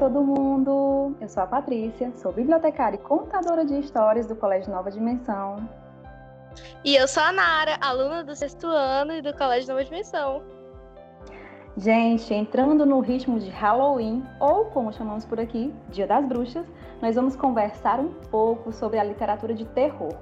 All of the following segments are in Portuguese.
todo mundo! Eu sou a Patrícia, sou bibliotecária e contadora de histórias do Colégio Nova Dimensão. E eu sou a Nara, aluna do sexto ano e do Colégio Nova Dimensão. Gente, entrando no ritmo de Halloween, ou como chamamos por aqui, Dia das Bruxas, nós vamos conversar um pouco sobre a literatura de terror.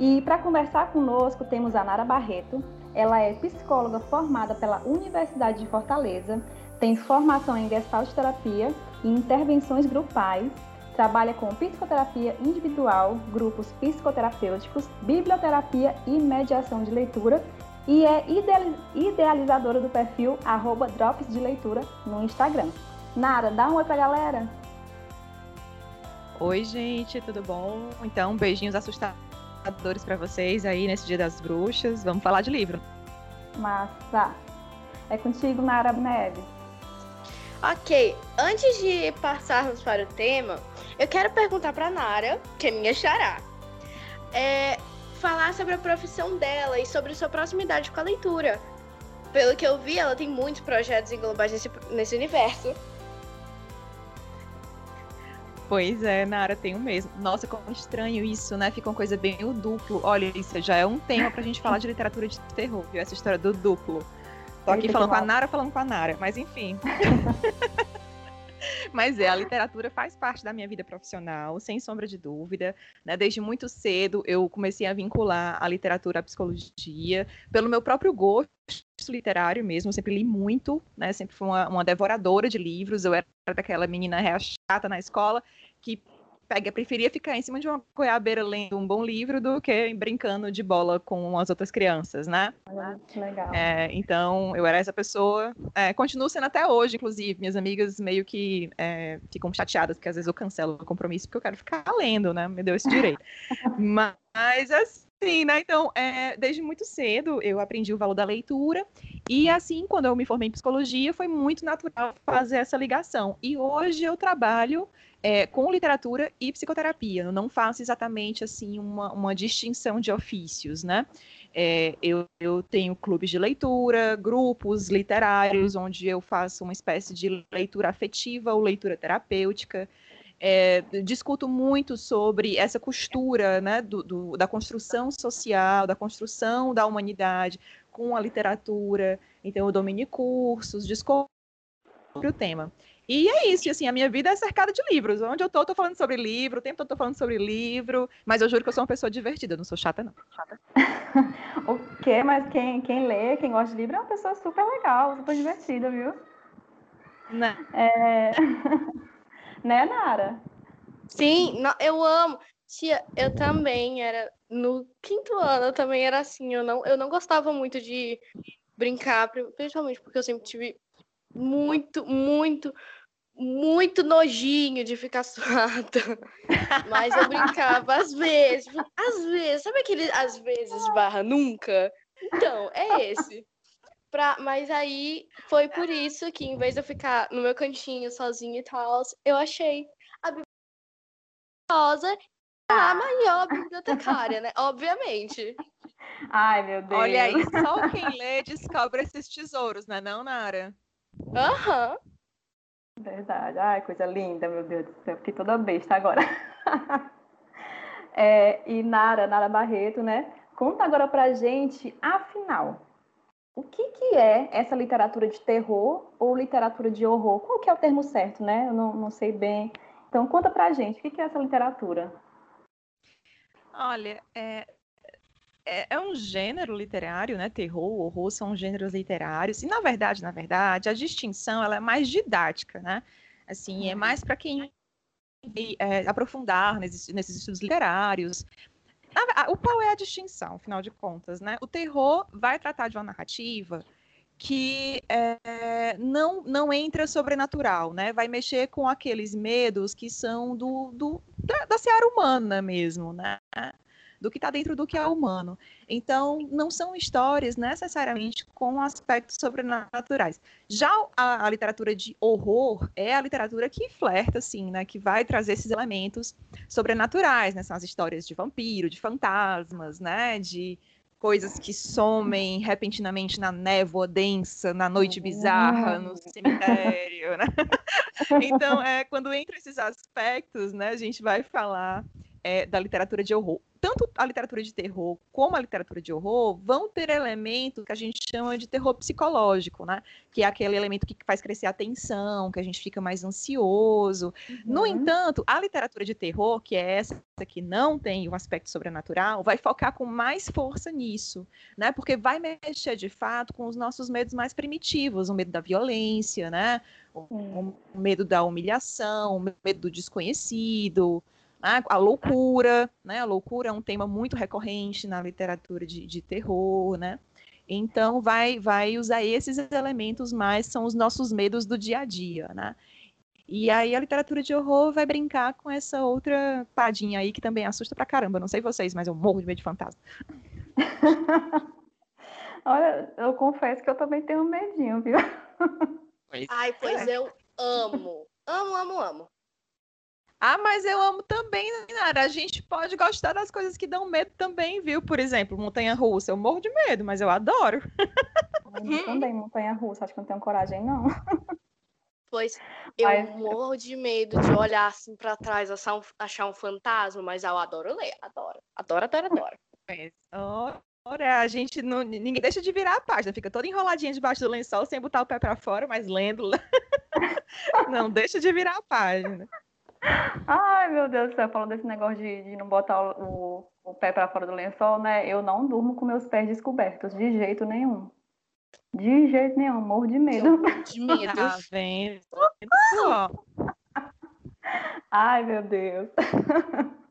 E para conversar conosco temos a Nara Barreto. Ela é psicóloga formada pela Universidade de Fortaleza, tem formação em Gestalt terapia e intervenções grupais, trabalha com psicoterapia individual, grupos psicoterapêuticos, biblioterapia e mediação de leitura e é idealizadora do perfil arroba Drops de Leitura no Instagram. Nara, dá um oi pra galera! Oi, gente, tudo bom? Então, beijinhos assustadores para vocês aí nesse Dia das Bruxas. Vamos falar de livro. Massa! É contigo, Nara Neves. Ok, antes de passarmos para o tema, eu quero perguntar para Nara, que é minha xará. É, falar sobre a profissão dela e sobre sua proximidade com a leitura. Pelo que eu vi, ela tem muitos projetos englobados nesse, nesse universo. Pois é, Nara, tenho mesmo. Nossa, como estranho isso, né? Fica uma coisa bem o duplo. Olha, isso já é um tema pra gente falar de literatura de terror, viu? Essa história do duplo. Tô aqui falando com a Nara, falando com a Nara, mas enfim. Mas é, a literatura faz parte da minha vida profissional, sem sombra de dúvida. Né? Desde muito cedo eu comecei a vincular a literatura à psicologia, pelo meu próprio gosto literário mesmo, eu sempre li muito, né? Sempre fui uma, uma devoradora de livros, eu era daquela menina chata na escola que pega, preferia ficar em cima de uma goiabeira lendo um bom livro do que brincando de bola com as outras crianças, né? Ah, legal. É, então, eu era essa pessoa, é, continuo sendo até hoje, inclusive. Minhas amigas meio que é, ficam chateadas, porque às vezes eu cancelo o compromisso porque eu quero ficar lendo, né? Me deu esse direito. Mas, assim, né? Então, é, desde muito cedo eu aprendi o valor da leitura. E assim, quando eu me formei em psicologia, foi muito natural fazer essa ligação. E hoje eu trabalho é, com literatura e psicoterapia. Eu não faço exatamente assim uma, uma distinção de ofícios, né? É, eu, eu, tenho clubes de leitura, grupos literários, onde eu faço uma espécie de leitura afetiva ou leitura terapêutica. É, discuto muito sobre essa costura né, do, do, da construção social, da construção da humanidade com a literatura. Então, eu domino cursos, discorro sobre o tema. E é isso, assim, a minha vida é cercada de livros. Onde eu tô, eu tô falando sobre livro, o tempo todo eu tô falando sobre livro, mas eu juro que eu sou uma pessoa divertida, não sou chata, não. Chata. o quê? Mas quem, quem lê, quem gosta de livro é uma pessoa super legal, super divertida, viu? Né? É... né, Nara? Sim, eu amo. Tia, eu também era. No quinto ano eu também era assim. Eu não, eu não gostava muito de brincar, principalmente porque eu sempre tive muito, muito, muito nojinho de ficar suada. Mas eu brincava às vezes. Às vezes. Sabe aquele às vezes barra nunca? Então, é esse. Pra, mas aí foi por isso que, em vez de eu ficar no meu cantinho sozinha e tal, eu achei a biblioteca a maior bibliotecária, né? Obviamente. Ai, meu Deus. Olha aí, só quem lê descobre esses tesouros, né, não, Nara? Aham. Uhum. Verdade. Ai, coisa linda, meu Deus do céu. Fiquei toda besta agora. é, e Nara, Nara Barreto, né? Conta agora pra gente, afinal, o que, que é essa literatura de terror ou literatura de horror? Qual que é o termo certo, né? Eu não, não sei bem. Então, conta pra gente, o que, que é essa literatura? Olha, é, é, é, um gênero literário, né? Terror, horror são gêneros literários. E na verdade, na verdade, a distinção ela é mais didática, né? Assim, é mais para quem é, aprofundar nesses, nesses, estudos literários. O qual é a distinção, afinal de contas, né? O terror vai tratar de uma narrativa que é, não, não entra sobrenatural, né? Vai mexer com aqueles medos que são do, do da, da seara humana mesmo, né? Do que está dentro do que é humano. Então, não são histórias necessariamente com aspectos sobrenaturais. Já a, a literatura de horror é a literatura que flerta, assim, né, que vai trazer esses elementos sobrenaturais, né, são as histórias de vampiro, de fantasmas, né, de coisas que somem repentinamente na névoa densa, na noite bizarra, no cemitério, né? Então, é, quando entra esses aspectos, né, a gente vai falar é, da literatura de horror tanto a literatura de terror como a literatura de horror vão ter elementos que a gente chama de terror psicológico, né? Que é aquele elemento que faz crescer a tensão, que a gente fica mais ansioso. Uhum. No entanto, a literatura de terror, que é essa que não tem um aspecto sobrenatural, vai focar com mais força nisso, né? Porque vai mexer de fato com os nossos medos mais primitivos, o medo da violência, né? O, o medo da humilhação, o medo do desconhecido, a, loucura, né? A loucura é um tema muito recorrente na literatura de, de terror, né? Então vai vai usar esses elementos mais são os nossos medos do dia a dia, né? E aí a literatura de horror vai brincar com essa outra padinha aí que também assusta pra caramba. Não sei vocês, mas eu morro de medo de fantasma. Olha, eu confesso que eu também tenho medinho, viu? Ai, pois é. eu amo. Amo, amo, amo. Ah, mas eu amo também, Nara. A gente pode gostar das coisas que dão medo também, viu? Por exemplo, montanha russa. Eu morro de medo, mas eu adoro. Eu também, montanha russa. Acho que não tenho coragem, não. Pois eu mas... morro de medo de olhar assim para trás, achar um, achar um fantasma, mas eu adoro ler. Adoro. Adoro, adoro, adoro. Ora, a gente não. Ninguém deixa de virar a página, fica toda enroladinha debaixo do lençol sem botar o pé para fora, mas lendo. não deixa de virar a página. Ai, meu Deus do céu, falando desse negócio de, de não botar o, o pé para fora do lençol, né? Eu não durmo com meus pés descobertos, de jeito nenhum. De jeito nenhum, morro de medo. De medo. Tá vendo? Ai, meu Deus.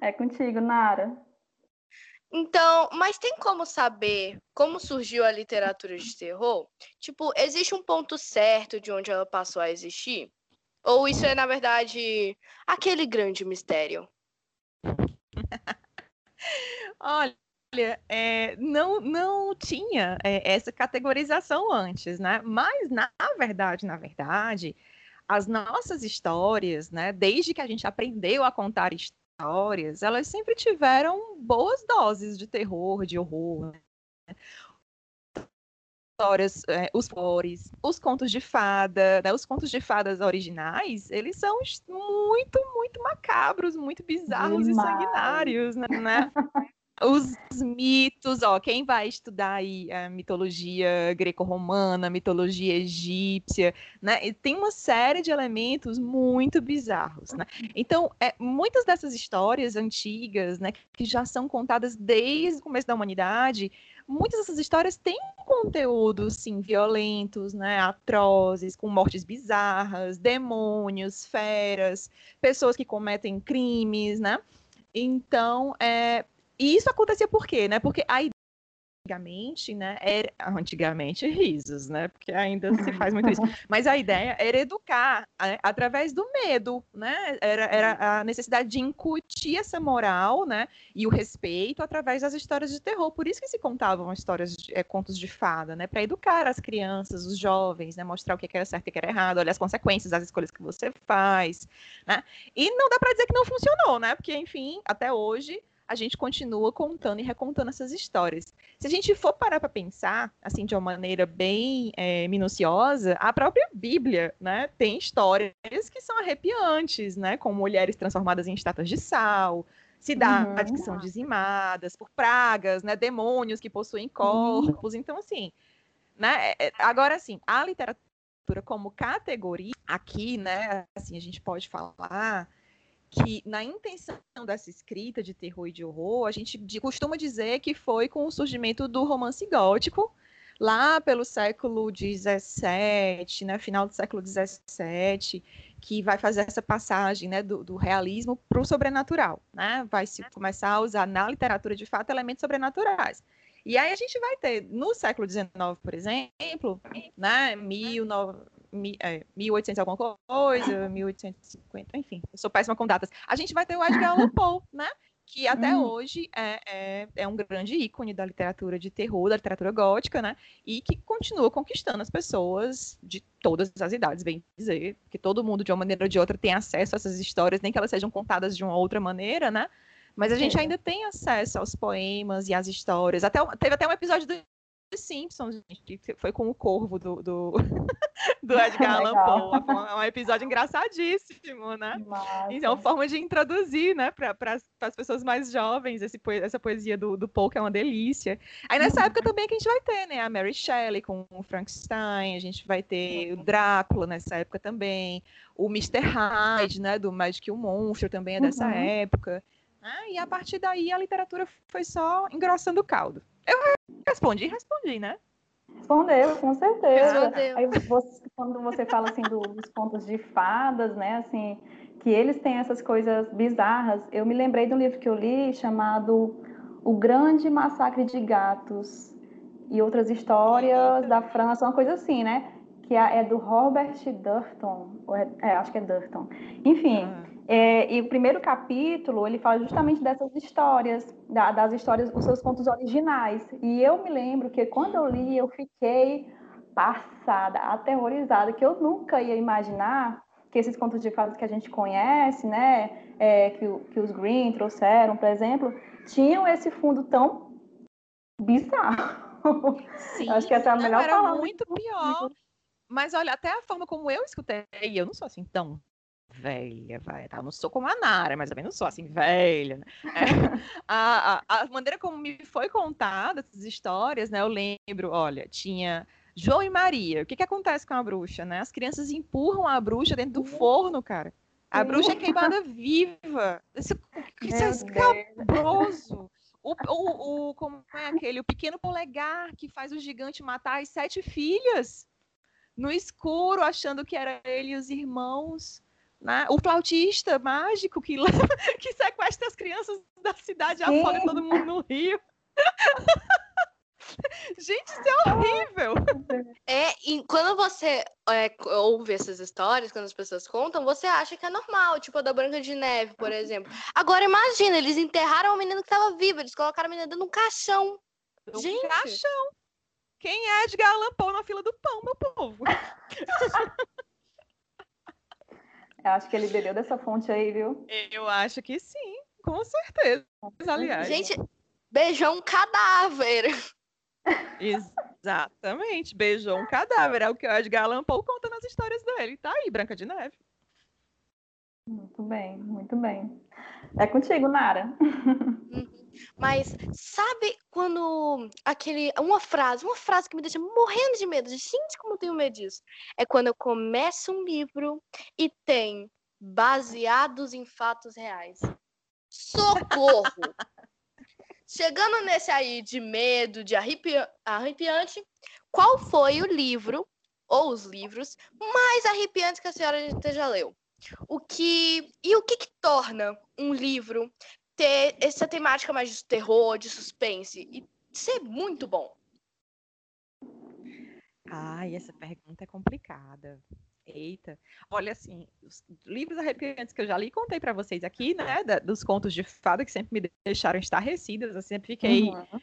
É contigo, Nara. Então, mas tem como saber como surgiu a literatura de terror? Tipo, existe um ponto certo de onde ela passou a existir? Ou isso é, na verdade, aquele grande mistério? Olha, é, não, não tinha é, essa categorização antes, né? Mas, na verdade, na verdade, as nossas histórias, né? Desde que a gente aprendeu a contar histórias, elas sempre tiveram boas doses de terror, de horror. Né? Histórias, é, os flores, os contos de fada, né, os contos de fadas originais, eles são muito, muito macabros, muito bizarros Demais. e sanguinários, né? Os mitos, ó, quem vai estudar aí a mitologia greco-romana, mitologia egípcia, né? E tem uma série de elementos muito bizarros, né? Então, é, muitas dessas histórias antigas, né, que já são contadas desde o começo da humanidade, muitas dessas histórias têm conteúdos, sim, violentos, né, atrozes, com mortes bizarras, demônios, feras, pessoas que cometem crimes, né? Então, é, e isso acontecia por quê, né? Porque a antigamente, né, era, antigamente risos, né, porque ainda se faz muito isso, mas a ideia era educar né, através do medo, né, era, era a necessidade de incutir essa moral, né, e o respeito através das histórias de terror, por isso que se contavam histórias, de, é, contos de fada, né, para educar as crianças, os jovens, né, mostrar o que era certo e o que era errado, olha as consequências das escolhas que você faz, né, e não dá para dizer que não funcionou, né, porque, enfim, até hoje, a gente continua contando e recontando essas histórias. Se a gente for parar para pensar, assim, de uma maneira bem é, minuciosa, a própria Bíblia, né, tem histórias que são arrepiantes, né, com mulheres transformadas em estátuas de sal, cidades uhum. que são dizimadas por pragas, né, demônios que possuem corpos. Uhum. Então, assim, né, é, é, agora, assim, a literatura como categoria aqui, né, assim, a gente pode falar que na intenção dessa escrita de terror e de horror, a gente costuma dizer que foi com o surgimento do romance gótico, lá pelo século XVII, né, final do século XVII, que vai fazer essa passagem né, do, do realismo para o sobrenatural. Né? Vai se começar a usar na literatura, de fato, elementos sobrenaturais. E aí a gente vai ter, no século XIX, por exemplo, né, 19, é, 1800 alguma coisa, 1850, enfim, eu sou péssima com datas. A gente vai ter o Edgar Allan Poe, né? Que até hum. hoje é, é, é, um grande ícone da literatura de terror, da literatura gótica, né? E que continua conquistando as pessoas de todas as idades, bem dizer, que todo mundo, de uma maneira ou de outra, tem acesso a essas histórias, nem que elas sejam contadas de uma outra maneira, né? Mas a gente ainda tem acesso aos poemas e às histórias. Até, teve até um episódio do Simpsons, gente, que foi com o corvo do, do, do Edgar Allan Poe. É um episódio engraçadíssimo, né? Massa. Então, forma de introduzir, né, para as pessoas mais jovens, esse, essa poesia do, do Poe, que é uma delícia. Aí nessa época também que a gente vai ter, né, a Mary Shelley com o Frankenstein, a gente vai ter o Drácula nessa época também, o Mr. Hyde, né, do Magic e o Monstro também é dessa uhum. época. Ah, e a partir daí a literatura foi só engrossando o caldo. Eu respondi, respondi, né? Respondeu, com certeza. Aí você, quando você fala assim do, dos contos de fadas, né, assim, que eles têm essas coisas bizarras, eu me lembrei de um livro que eu li chamado O Grande Massacre de Gatos e outras histórias da França, uma coisa assim, né? Que é, é do Robert Durton, é, é, acho que é Durton. Enfim, ah. É, e o primeiro capítulo, ele fala justamente dessas histórias, da, das histórias, os seus contos originais. E eu me lembro que quando eu li, eu fiquei passada, aterrorizada, que eu nunca ia imaginar que esses contos de fadas que a gente conhece, né, é, que, que os Green trouxeram, por exemplo, tinham esse fundo tão bizarro. Sim, acho que essa é a melhor era palavra. muito pior. Mas olha, até a forma como eu escutei, eu não sou assim tão velha, vai, tá? Não sou como a Nara, mas também não sou assim, velha. Né? É, a, a, a, maneira como me foi contada essas histórias, né? Eu lembro, olha, tinha João e Maria. O que que acontece com a bruxa, né? As crianças empurram a bruxa dentro do forno, cara. A bruxa é queimada viva. Isso, isso é escabroso. O, o, o, como é aquele? O pequeno polegar que faz o gigante matar as sete filhas no escuro, achando que era ele e os irmãos. Né? O flautista mágico que, que sequestra as crianças da cidade e afoga todo mundo no rio. Gente, isso é horrível! É, e quando você é, ouve essas histórias, quando as pessoas contam, você acha que é normal, tipo a da Branca de Neve, por exemplo. Agora imagina, eles enterraram a menina que estava viva, eles colocaram a menina dentro de um caixão. Um Gente. caixão! Quem é Edgar Allan Poe na fila do pão, meu povo? Eu acho que ele bebeu dessa fonte aí, viu? Eu acho que sim, com certeza. Aliás. Gente, beijou um cadáver. Exatamente, beijou um cadáver. É o que o Edgar Allan Poe conta nas histórias dele. Tá aí, Branca de Neve. Muito bem, muito bem. É contigo, Nara. Mas sabe quando aquele uma frase, uma frase que me deixa morrendo de medo, gente, como eu tenho medo disso, é quando eu começo um livro e tem baseados em fatos reais. Socorro! Chegando nesse aí de medo, de arrepiante, qual foi o livro ou os livros mais arrepiantes que a senhora já leu? O que e o que, que torna um livro ter essa temática mais de terror, de suspense e ser muito bom? Ai, essa pergunta é complicada. Eita, olha assim, os livros arrepiantes que eu já li contei para vocês aqui, né, da, dos contos de fada que sempre me deixaram estarrecidas, eu sempre fiquei uhum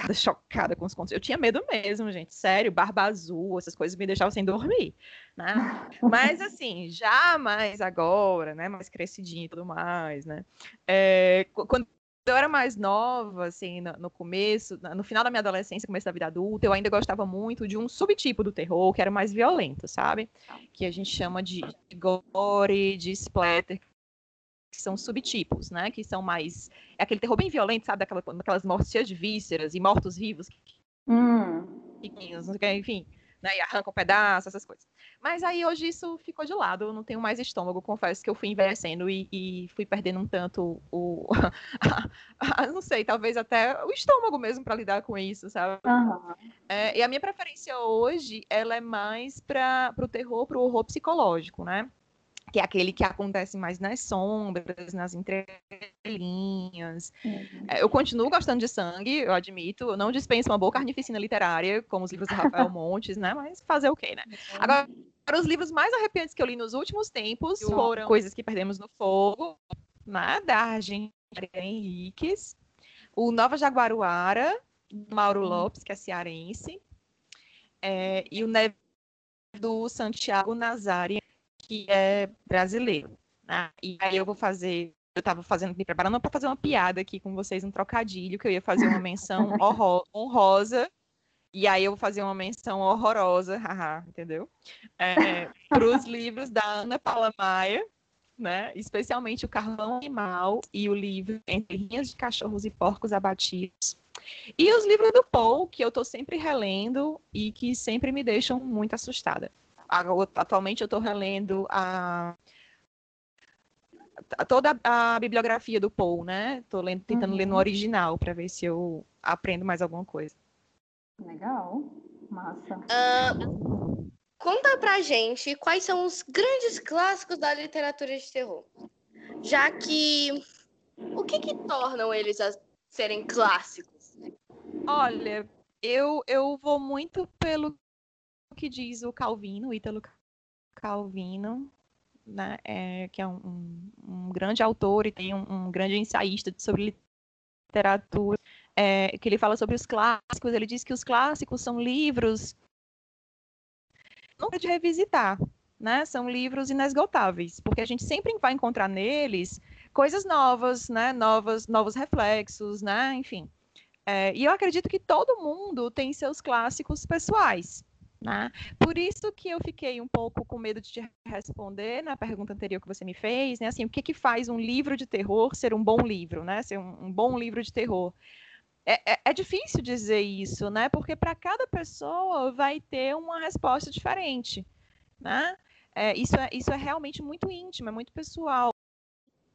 passada, chocada com os contos. Eu tinha medo mesmo, gente. Sério, barba azul, essas coisas me deixavam sem dormir. Né? Mas assim, já mais agora, né? Mais crescidinha e tudo mais, né? É, quando eu era mais nova, assim, no, no, começo, no final da minha adolescência, começo da vida adulta, eu ainda gostava muito de um subtipo do terror que era mais violento, sabe? Que a gente chama de gore, de splatter, que são subtipos, né? Que são mais. É aquele terror bem violento, sabe? Daquela, aquelas mortes cheias de vísceras e mortos-vivos. Hum. Enfim, né? E arrancam um pedaços, essas coisas. Mas aí hoje isso ficou de lado, eu não tenho mais estômago, confesso que eu fui envelhecendo e, e fui perdendo um tanto o. não sei, talvez até o estômago mesmo para lidar com isso, sabe? Uhum. É, e a minha preferência hoje, ela é mais para o terror, para o horror psicológico, né? Que é aquele que acontece mais nas sombras, nas entrelinhas. Uhum. Eu continuo gostando de sangue, eu admito. Eu não dispenso uma boa carnificina literária, como os livros do Rafael Montes, né? Mas fazer o quê, né? Uhum. Agora, os livros mais arrepiantes que eu li nos últimos tempos foram Coisas que Perdemos no Fogo, né? da Argentina Henriques, o Nova Jaguaruara, Mauro Lopes, que é cearense, é, e o Neve do Santiago Nazari, que é brasileiro. Né? E aí eu vou fazer eu estava fazendo, me preparando para fazer uma piada aqui com vocês, um trocadilho, que eu ia fazer uma menção honrosa, e aí eu vou fazer uma menção horrorosa, haha, entendeu? É, para os livros da Ana Paula Maia, né? Especialmente o Carvão Animal e o livro Entre Linhas de Cachorros e Porcos Abatidos. E os livros do Paul, que eu estou sempre relendo e que sempre me deixam muito assustada. Atualmente eu estou relendo a toda a bibliografia do Paul, né? Estou tentando uhum. ler no uhum. original para ver se eu aprendo mais alguma coisa. Legal, massa. Uh, conta pra gente quais são os grandes clássicos da literatura de terror. Já que o que que tornam eles a serem clássicos? Olha, eu, eu vou muito pelo que diz o Calvino, Ítalo Calvino, né, é, que é um, um, um, grande autor e tem um, um grande ensaísta sobre literatura, é, que ele fala sobre os clássicos. Ele diz que os clássicos são livros nunca de revisitar, né? São livros inesgotáveis, porque a gente sempre vai encontrar neles coisas novas, né? Novas, novos reflexos, né? Enfim. É, e eu acredito que todo mundo tem seus clássicos pessoais. Né? Por isso que eu fiquei um pouco com medo de te responder na pergunta anterior que você me fez, né? Assim, o que, que faz um livro de terror ser um bom livro, né? Ser um, um bom livro de terror. É, é, é, difícil dizer isso, né? Porque para cada pessoa vai ter uma resposta diferente, né? É, isso, é, isso é realmente muito íntimo, é muito pessoal.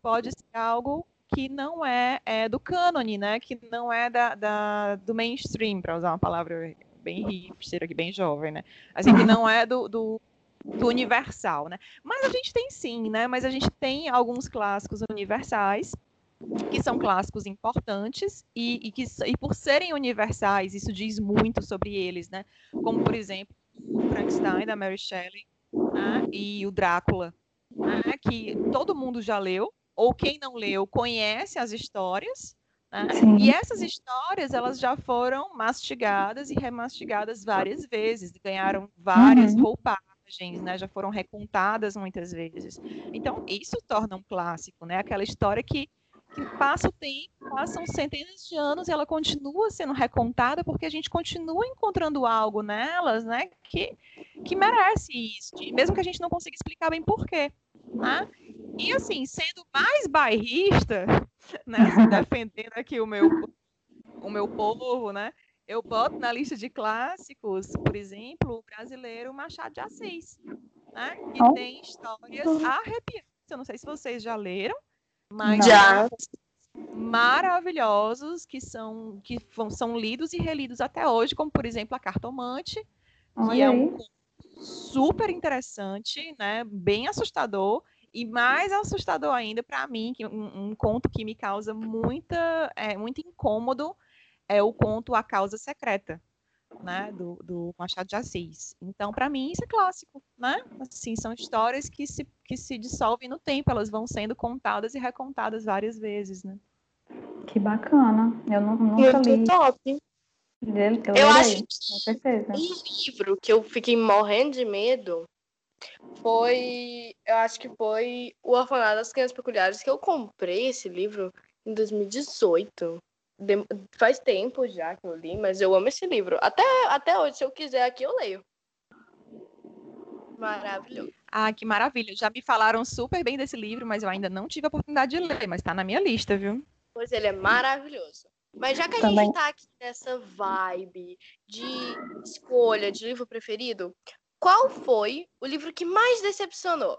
Pode ser algo que não é, é do cânone, né? Que não é da, da do mainstream, para usar uma palavra bem hipster aqui, bem jovem, né? Assim, que não é do, do, do, universal, né? Mas a gente tem sim, né? Mas a gente tem alguns clássicos universais, que são clássicos importantes, e, e que e por serem universais, isso diz muito sobre eles, né? Como, por exemplo, o Frankenstein, da Mary Shelley, né? e o Drácula, né? que todo mundo já leu, ou quem não leu conhece as histórias, né? E essas histórias elas já foram mastigadas e remastigadas várias vezes, ganharam várias uhum. roupagens, né? Já foram recontadas muitas vezes. Então isso torna um clássico, né? Aquela história que que passa o tempo, passam centenas de anos e ela continua sendo recontada porque a gente continua encontrando algo nelas, né, que, que merece isso, mesmo que a gente não consiga explicar bem porquê, né? E assim, sendo mais bairrista, né, assim, defendendo aqui o meu, o meu povo, né, eu boto na lista de clássicos, por exemplo, o brasileiro Machado de Assis, né, que oh. tem histórias arrepiantes. Eu não sei se vocês já leram, mas já maravilhosos que são que são lidos e relidos até hoje, como por exemplo a Cartomante, que é um super interessante, né, bem assustador e mais assustador ainda para mim, que um, um, conto que me causa muita, é, muito incômodo é o conto A Causa Secreta, né, do, do Machado de Assis. Então, para mim, isso é clássico, né? Assim, são histórias que se, que se dissolvem no tempo, elas vão sendo contadas e recontadas várias vezes, né? Que bacana. Eu não, nunca Muito li. top. Eu, eu acho que um livro que eu fiquei morrendo de medo foi, eu acho que foi O Orfanato das Crianças Peculiares, que eu comprei esse livro em 2018. De, faz tempo já que eu li, mas eu amo esse livro. Até, até hoje, se eu quiser aqui, eu leio. Maravilhoso. Ah, que maravilha. Já me falaram super bem desse livro, mas eu ainda não tive a oportunidade de ler, mas está na minha lista, viu? Pois ele é maravilhoso. Mas já que a Também. gente tá aqui nessa vibe de escolha de livro preferido, qual foi o livro que mais decepcionou?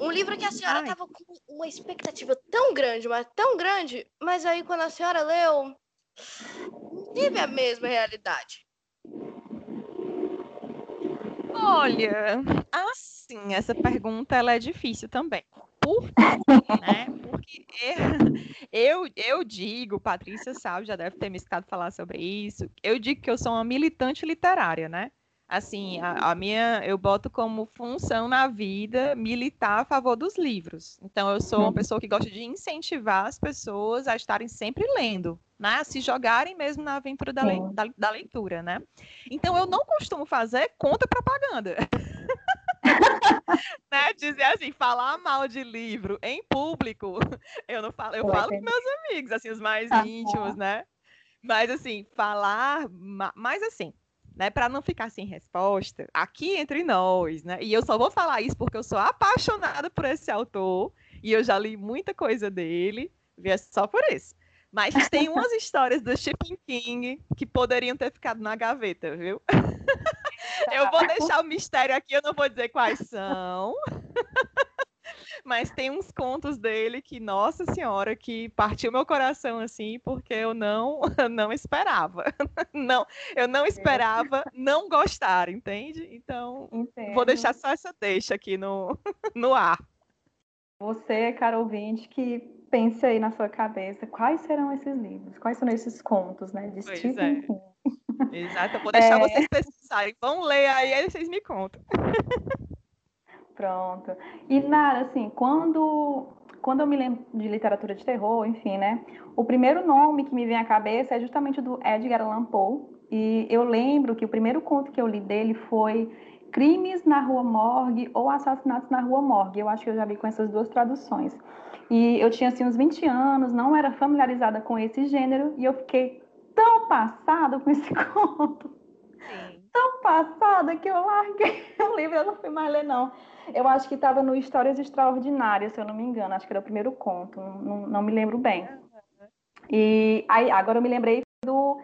Um livro que a senhora estava com uma expectativa tão grande, mas tão grande, mas aí quando a senhora leu, teve a mesma realidade. Olha, assim, essa pergunta ela é difícil também. Por quê, né? Porque eu, eu digo, Patrícia sabe, já deve ter me escutado falar sobre isso, eu digo que eu sou uma militante literária, né? Assim, a, a, minha, eu boto como função na vida militar a favor dos livros. Então, eu sou uma uhum. pessoa que gosta de incentivar as pessoas a estarem sempre lendo, né? A se jogarem mesmo na aventura da, le, da, da leitura, né? Então, eu não costumo fazer contra propaganda. né? Dizer assim, falar mal de livro em público, eu não falo, eu falo com meus amigos, assim, os mais íntimos, né? Mas assim, falar, mas assim, né, para não ficar sem resposta, aqui entre nós, né? E eu só vou falar isso porque eu sou apaixonada por esse autor e eu já li muita coisa dele, é só por isso. Mas tem umas histórias do Stephen King que poderiam ter ficado na gaveta, viu? eu vou deixar o mistério aqui, eu não vou dizer quais são. Mas tem uns contos dele que, nossa senhora, que partiu meu coração assim, porque eu não não esperava. Não, eu não esperava não gostar, entende? Então, Entendo. vou deixar só essa deixa aqui no, no ar. Você, cara ouvinte, que pense aí na sua cabeça quais serão esses livros, quais são esses contos, né? De pois Stephen é. King. Exato, eu vou deixar é... vocês pesquisarem. Vão ler aí, aí vocês me contam. Pronto. E Nara, assim, quando, quando eu me lembro de literatura de terror, enfim, né? O primeiro nome que me vem à cabeça é justamente do Edgar Allan Poe. E eu lembro que o primeiro conto que eu li dele foi Crimes na Rua Morgue ou Assassinatos na Rua Morgue. Eu acho que eu já vi com essas duas traduções. E eu tinha assim uns 20 anos, não era familiarizada com esse gênero e eu fiquei tão passada com esse conto. Sim. Tão passada que eu larguei o livro, eu não fui mais ler não. Eu acho que estava no Histórias Extraordinárias, se eu não me engano. Acho que era o primeiro conto, não, não me lembro bem. E aí, agora eu me lembrei do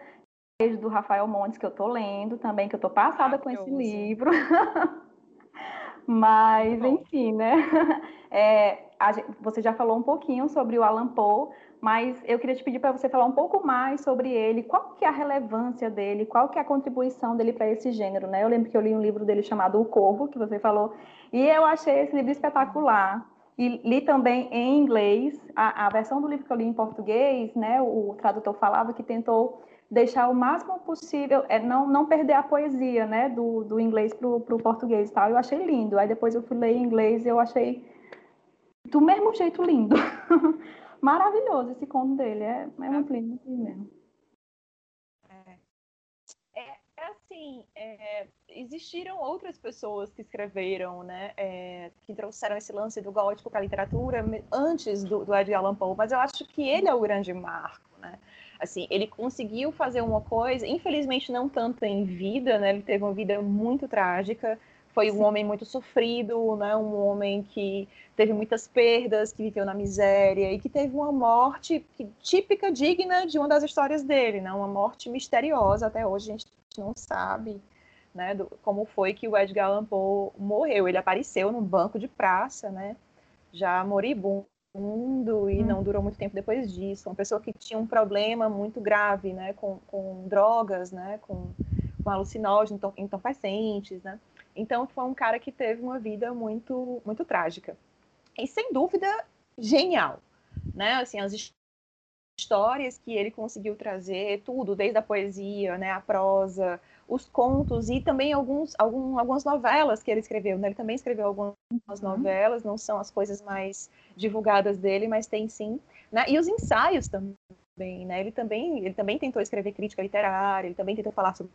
do Rafael Montes, que eu tô lendo também, que eu tô passada ah, com esse livro. Mas, enfim, né? É, gente, você já falou um pouquinho sobre o Alan Poe, mas eu queria te pedir para você falar um pouco mais sobre ele, qual que é a relevância dele, qual que é a contribuição dele para esse gênero, né? Eu lembro que eu li um livro dele chamado O Corvo, que você falou, e eu achei esse livro espetacular. E li também em inglês, a, a versão do livro que eu li em português, né? O, tradutor falava que tentou deixar o máximo possível, é, não, não perder a poesia, né, do, do inglês para o português e tal. Eu achei lindo. Aí depois eu fui ler em inglês e eu achei do mesmo jeito lindo. Maravilhoso esse conto dele, é, é muito lindo mesmo. É, é, é assim, é, existiram outras pessoas que escreveram, né, é, que trouxeram esse lance do gótico para a literatura antes do, do Edgar Allan Poe, mas eu acho que ele é o grande marco, né? Assim, ele conseguiu fazer uma coisa, infelizmente não tanto em vida, né? Ele teve uma vida muito trágica, foi um homem muito sofrido, né? Um homem que teve muitas perdas, que viveu na miséria e que teve uma morte típica, digna de uma das histórias dele, né? Uma morte misteriosa, até hoje a gente não sabe, né? Do, como foi que o Edgar Allan Poe morreu. Ele apareceu num banco de praça, né? Já moribundo e hum. não durou muito tempo depois disso. Uma pessoa que tinha um problema muito grave, né, com, com drogas, né, com, com alucinógenos, entorpecentes, né. Então foi um cara que teve uma vida muito muito trágica e sem dúvida genial, né? Assim as histórias que ele conseguiu trazer, tudo desde a poesia, né, a prosa, os contos e também alguns, algum, algumas novelas que ele escreveu. Né? Ele também escreveu algumas uhum. novelas, não são as coisas mais divulgadas dele, mas tem sim. Né? E os ensaios também. Né? Ele, também ele também tentou escrever crítica literária, ele também tentou falar sobre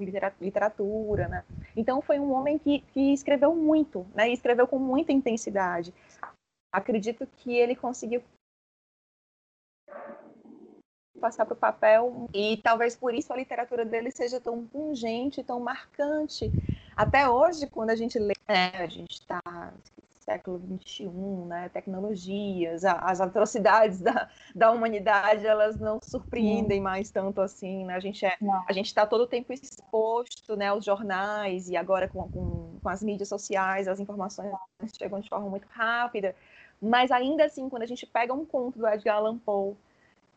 literatura, né? Então foi um homem que, que escreveu muito, né? E escreveu com muita intensidade. Acredito que ele conseguiu passar para o papel e talvez por isso a literatura dele seja tão pungente, tão marcante. Até hoje, quando a gente lê, né, a gente está século 21, né, tecnologias, as atrocidades da, da humanidade, elas não surpreendem mais tanto assim, né? A gente é, a gente está todo o tempo exposto, né, aos jornais e agora com, com, com as mídias sociais, as informações chegam de forma muito rápida. Mas ainda assim, quando a gente pega um conto do Edgar Allan Poe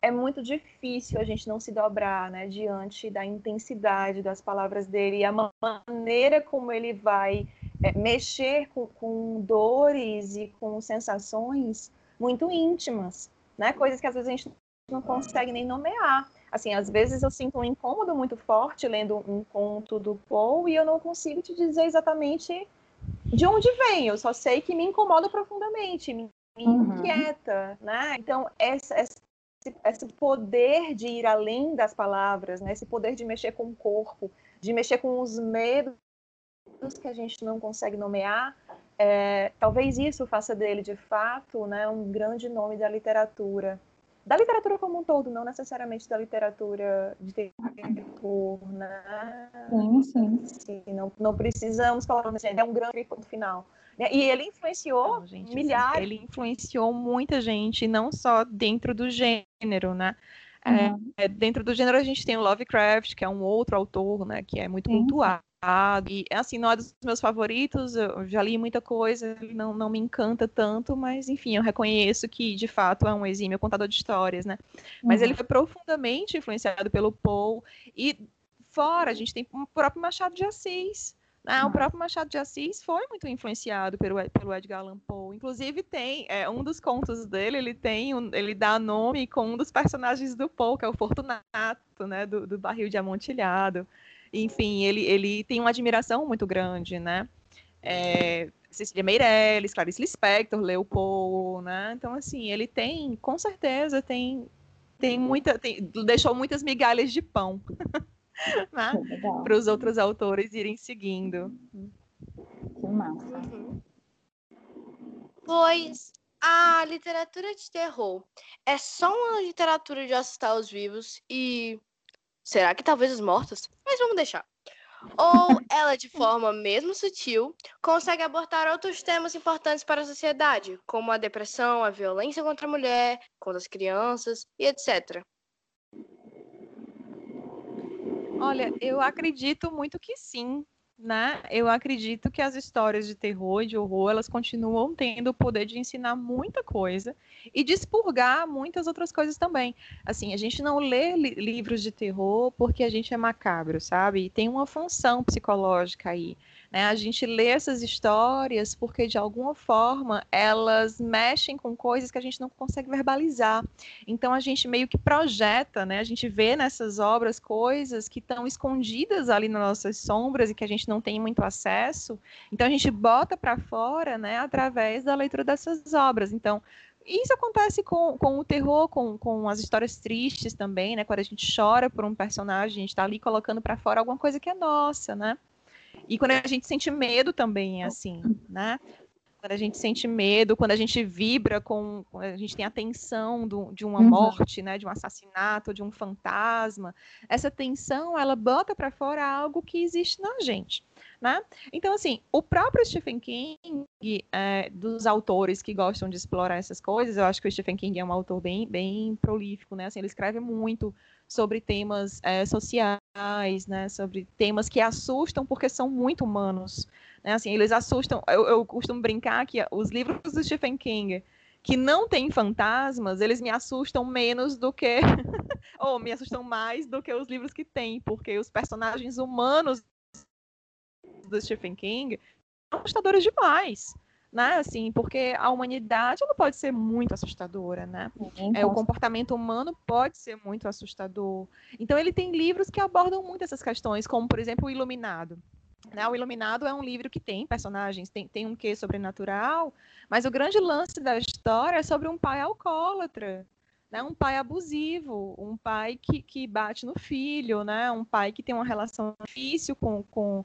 é muito difícil a gente não se dobrar né, diante da intensidade das palavras dele e a maneira como ele vai é, mexer com, com, dores e com sensações muito íntimas, né? Coisas que às vezes a gente não consegue nem nomear. Assim, às vezes eu sinto um incômodo muito forte lendo um conto do Poe e eu não consigo te dizer exatamente de onde vem. Eu só sei que me incomoda profundamente, me uhum. inquieta, né? Então essa, essa esse, esse poder de ir além das palavras, né? esse poder de mexer com o corpo, de mexer com os medos que a gente não consegue nomear, é, talvez isso faça dele, de fato, né, um grande nome da literatura. Da literatura como um todo, não necessariamente da literatura de terror, né? Sim, sim. Assim, não, não precisamos falar assim, é um grande ponto final. Né? E ele influenciou não, gente, assim, milhares. Assim, ele influenciou muita gente, não só dentro do gênero, né? Uhum. É, dentro do gênero a gente tem o Lovecraft, que é um outro autor, né, que é muito Sim. cultuado. E assim, não é dos meus favoritos, eu já li muita coisa, não, não me encanta tanto, mas enfim, eu reconheço que de fato é um exímio contador de histórias, né? Mas uhum. ele foi profundamente influenciado pelo Poe. E fora, a gente tem o próprio Machado de Assis, ah, o próprio Machado de Assis foi muito influenciado pelo, pelo Edgar Allan Poe. Inclusive tem é, um dos contos dele, ele tem um, ele dá nome com um dos personagens do Poe, que é o Fortunato, né, do, do barril de amontilhado. Enfim, ele, ele tem uma admiração muito grande, né? É, Cecília Meirelles, Clarice Lispector, leu Poe, né? Então assim, ele tem, com certeza, tem tem muita, tem, deixou muitas migalhas de pão. né? Para os outros autores irem seguindo. Que massa. Uhum. Pois a literatura de terror é só uma literatura de assustar os vivos e será que talvez os mortos? Mas vamos deixar. Ou ela, de forma mesmo sutil, consegue abordar outros temas importantes para a sociedade, como a depressão, a violência contra a mulher, contra as crianças e etc. Olha, eu acredito muito que sim, né? Eu acredito que as histórias de terror e de horror, elas continuam tendo o poder de ensinar muita coisa e de expurgar muitas outras coisas também. Assim, a gente não lê li livros de terror porque a gente é macabro, sabe? E tem uma função psicológica aí. Né? A gente lê essas histórias porque, de alguma forma, elas mexem com coisas que a gente não consegue verbalizar. Então, a gente meio que projeta, né? a gente vê nessas obras coisas que estão escondidas ali nas nossas sombras e que a gente não tem muito acesso. Então, a gente bota para fora né, através da leitura dessas obras. Então, isso acontece com, com o terror, com, com as histórias tristes também, né? Quando a gente chora por um personagem, a gente está ali colocando para fora alguma coisa que é nossa, né? E quando a gente sente medo também, assim, né? Quando a gente sente medo, quando a gente vibra com, quando a gente tem a tensão do, de uma uhum. morte, né, de um assassinato, de um fantasma, essa tensão ela bota para fora algo que existe na gente. Né? Então, assim, o próprio Stephen King, é, dos autores que gostam de explorar essas coisas, eu acho que o Stephen King é um autor bem, bem prolífico, né? Assim, ele escreve muito sobre temas é, sociais, né, sobre temas que assustam porque são muito humanos. Né, assim, eles assustam. Eu, eu costumo brincar que os livros do Stephen King que não têm fantasmas, eles me assustam menos do que. ou me assustam mais do que os livros que têm, porque os personagens humanos do Stephen King são assustadores demais né? Assim, porque a humanidade ela pode ser muito assustadora, né? É, o comportamento humano pode ser muito assustador. Então ele tem livros que abordam muito essas questões, como por exemplo o Iluminado. Né? O Iluminado é um livro que tem personagens, tem, tem um quê sobrenatural, mas o grande lance da história é sobre um pai alcoólatra, né? um pai abusivo, um pai que, que bate no filho, né? um pai que tem uma relação difícil com, com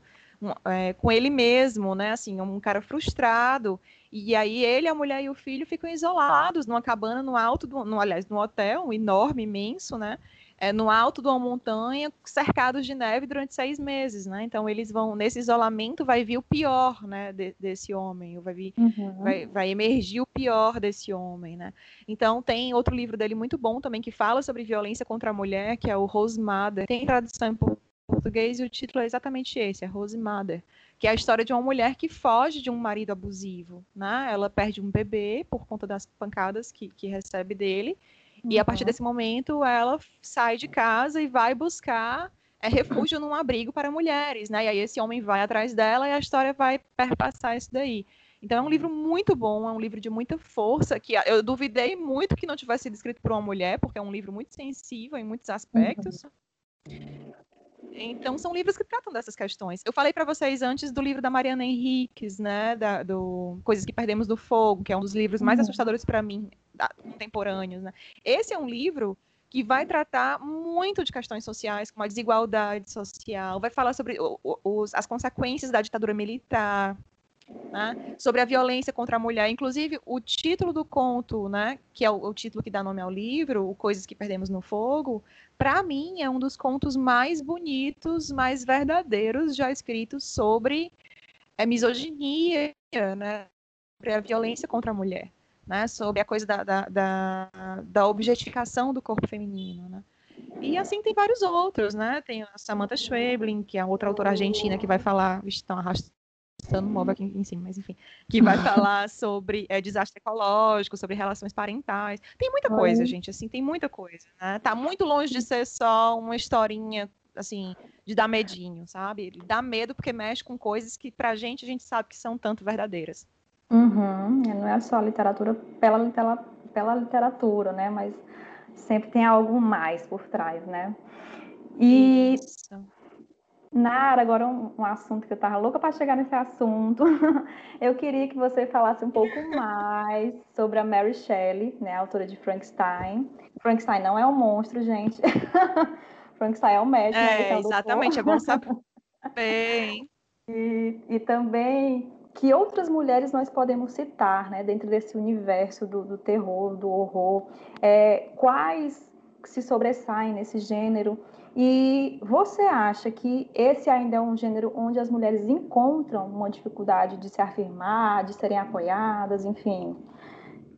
é, com ele mesmo, né? Assim, um cara frustrado. E aí ele, a mulher e o filho ficam isolados numa cabana no alto, do, no, aliás, num hotel um enorme, imenso, né? É, no alto de uma montanha, cercados de neve durante seis meses, né? Então eles vão nesse isolamento vai vir o pior, né, de, desse homem, vai vir, uhum. vai, vai emergir o pior desse homem, né? Então tem outro livro dele muito bom também que fala sobre violência contra a mulher, que é o Mother. Tem tradução em português e o título é exatamente esse, é Rose Mother, que é a história de uma mulher que foge de um marido abusivo, né? Ela perde um bebê por conta das pancadas que, que recebe dele, uhum. e a partir uhum. desse momento ela sai de casa e vai buscar é, refúgio num abrigo para mulheres, né? E aí esse homem vai atrás dela e a história vai perpassar isso daí. Então é um livro muito bom, é um livro de muita força, que eu duvidei muito que não tivesse sido escrito por uma mulher, porque é um livro muito sensível em muitos aspectos. Uhum. Então, são livros que tratam dessas questões. Eu falei para vocês antes do livro da Mariana Henriques, né, da, do Coisas que Perdemos do Fogo, que é um dos livros mais uhum. assustadores para mim, contemporâneos. Né? Esse é um livro que vai tratar muito de questões sociais, como a desigualdade social, vai falar sobre os, as consequências da ditadura militar, né, sobre a violência contra a mulher. Inclusive, o título do conto, né, que é o, o título que dá nome ao livro, o Coisas que Perdemos no Fogo, para mim é um dos contos mais bonitos, mais verdadeiros já escritos sobre a misoginia, né, sobre a violência contra a mulher, né, sobre a coisa da, da, da, da objetificação do corpo feminino, né. E assim tem vários outros, né? Tem a Samantha Schweblin, que é outra autora argentina que vai falar, estão arrastando arrastando móvel aqui em cima, mas enfim, que vai falar sobre é, desastre ecológico, sobre relações parentais. Tem muita coisa, gente, assim, tem muita coisa, né? Tá muito longe de ser só uma historinha, assim, de dar medinho, sabe? Dá medo porque mexe com coisas que pra gente a gente sabe que são tanto verdadeiras. Uhum. Não é só literatura pela, pela, pela literatura, né? Mas sempre tem algo mais por trás, né? E Isso. Nara, agora um, um, assunto que eu estava louca para chegar nesse assunto. eu queria que você falasse um pouco mais sobre a Mary Shelley, né, autora de Frankenstein. Frankenstein não é um monstro, gente. Frankenstein é um médico. É, exatamente, é bom saber. Bem. E, e também que outras mulheres nós podemos citar, né, dentro desse universo do, do terror, do horror, é, quais se sobressaem nesse gênero e você acha que esse ainda é um gênero onde as mulheres encontram uma dificuldade de se afirmar, de serem apoiadas, enfim?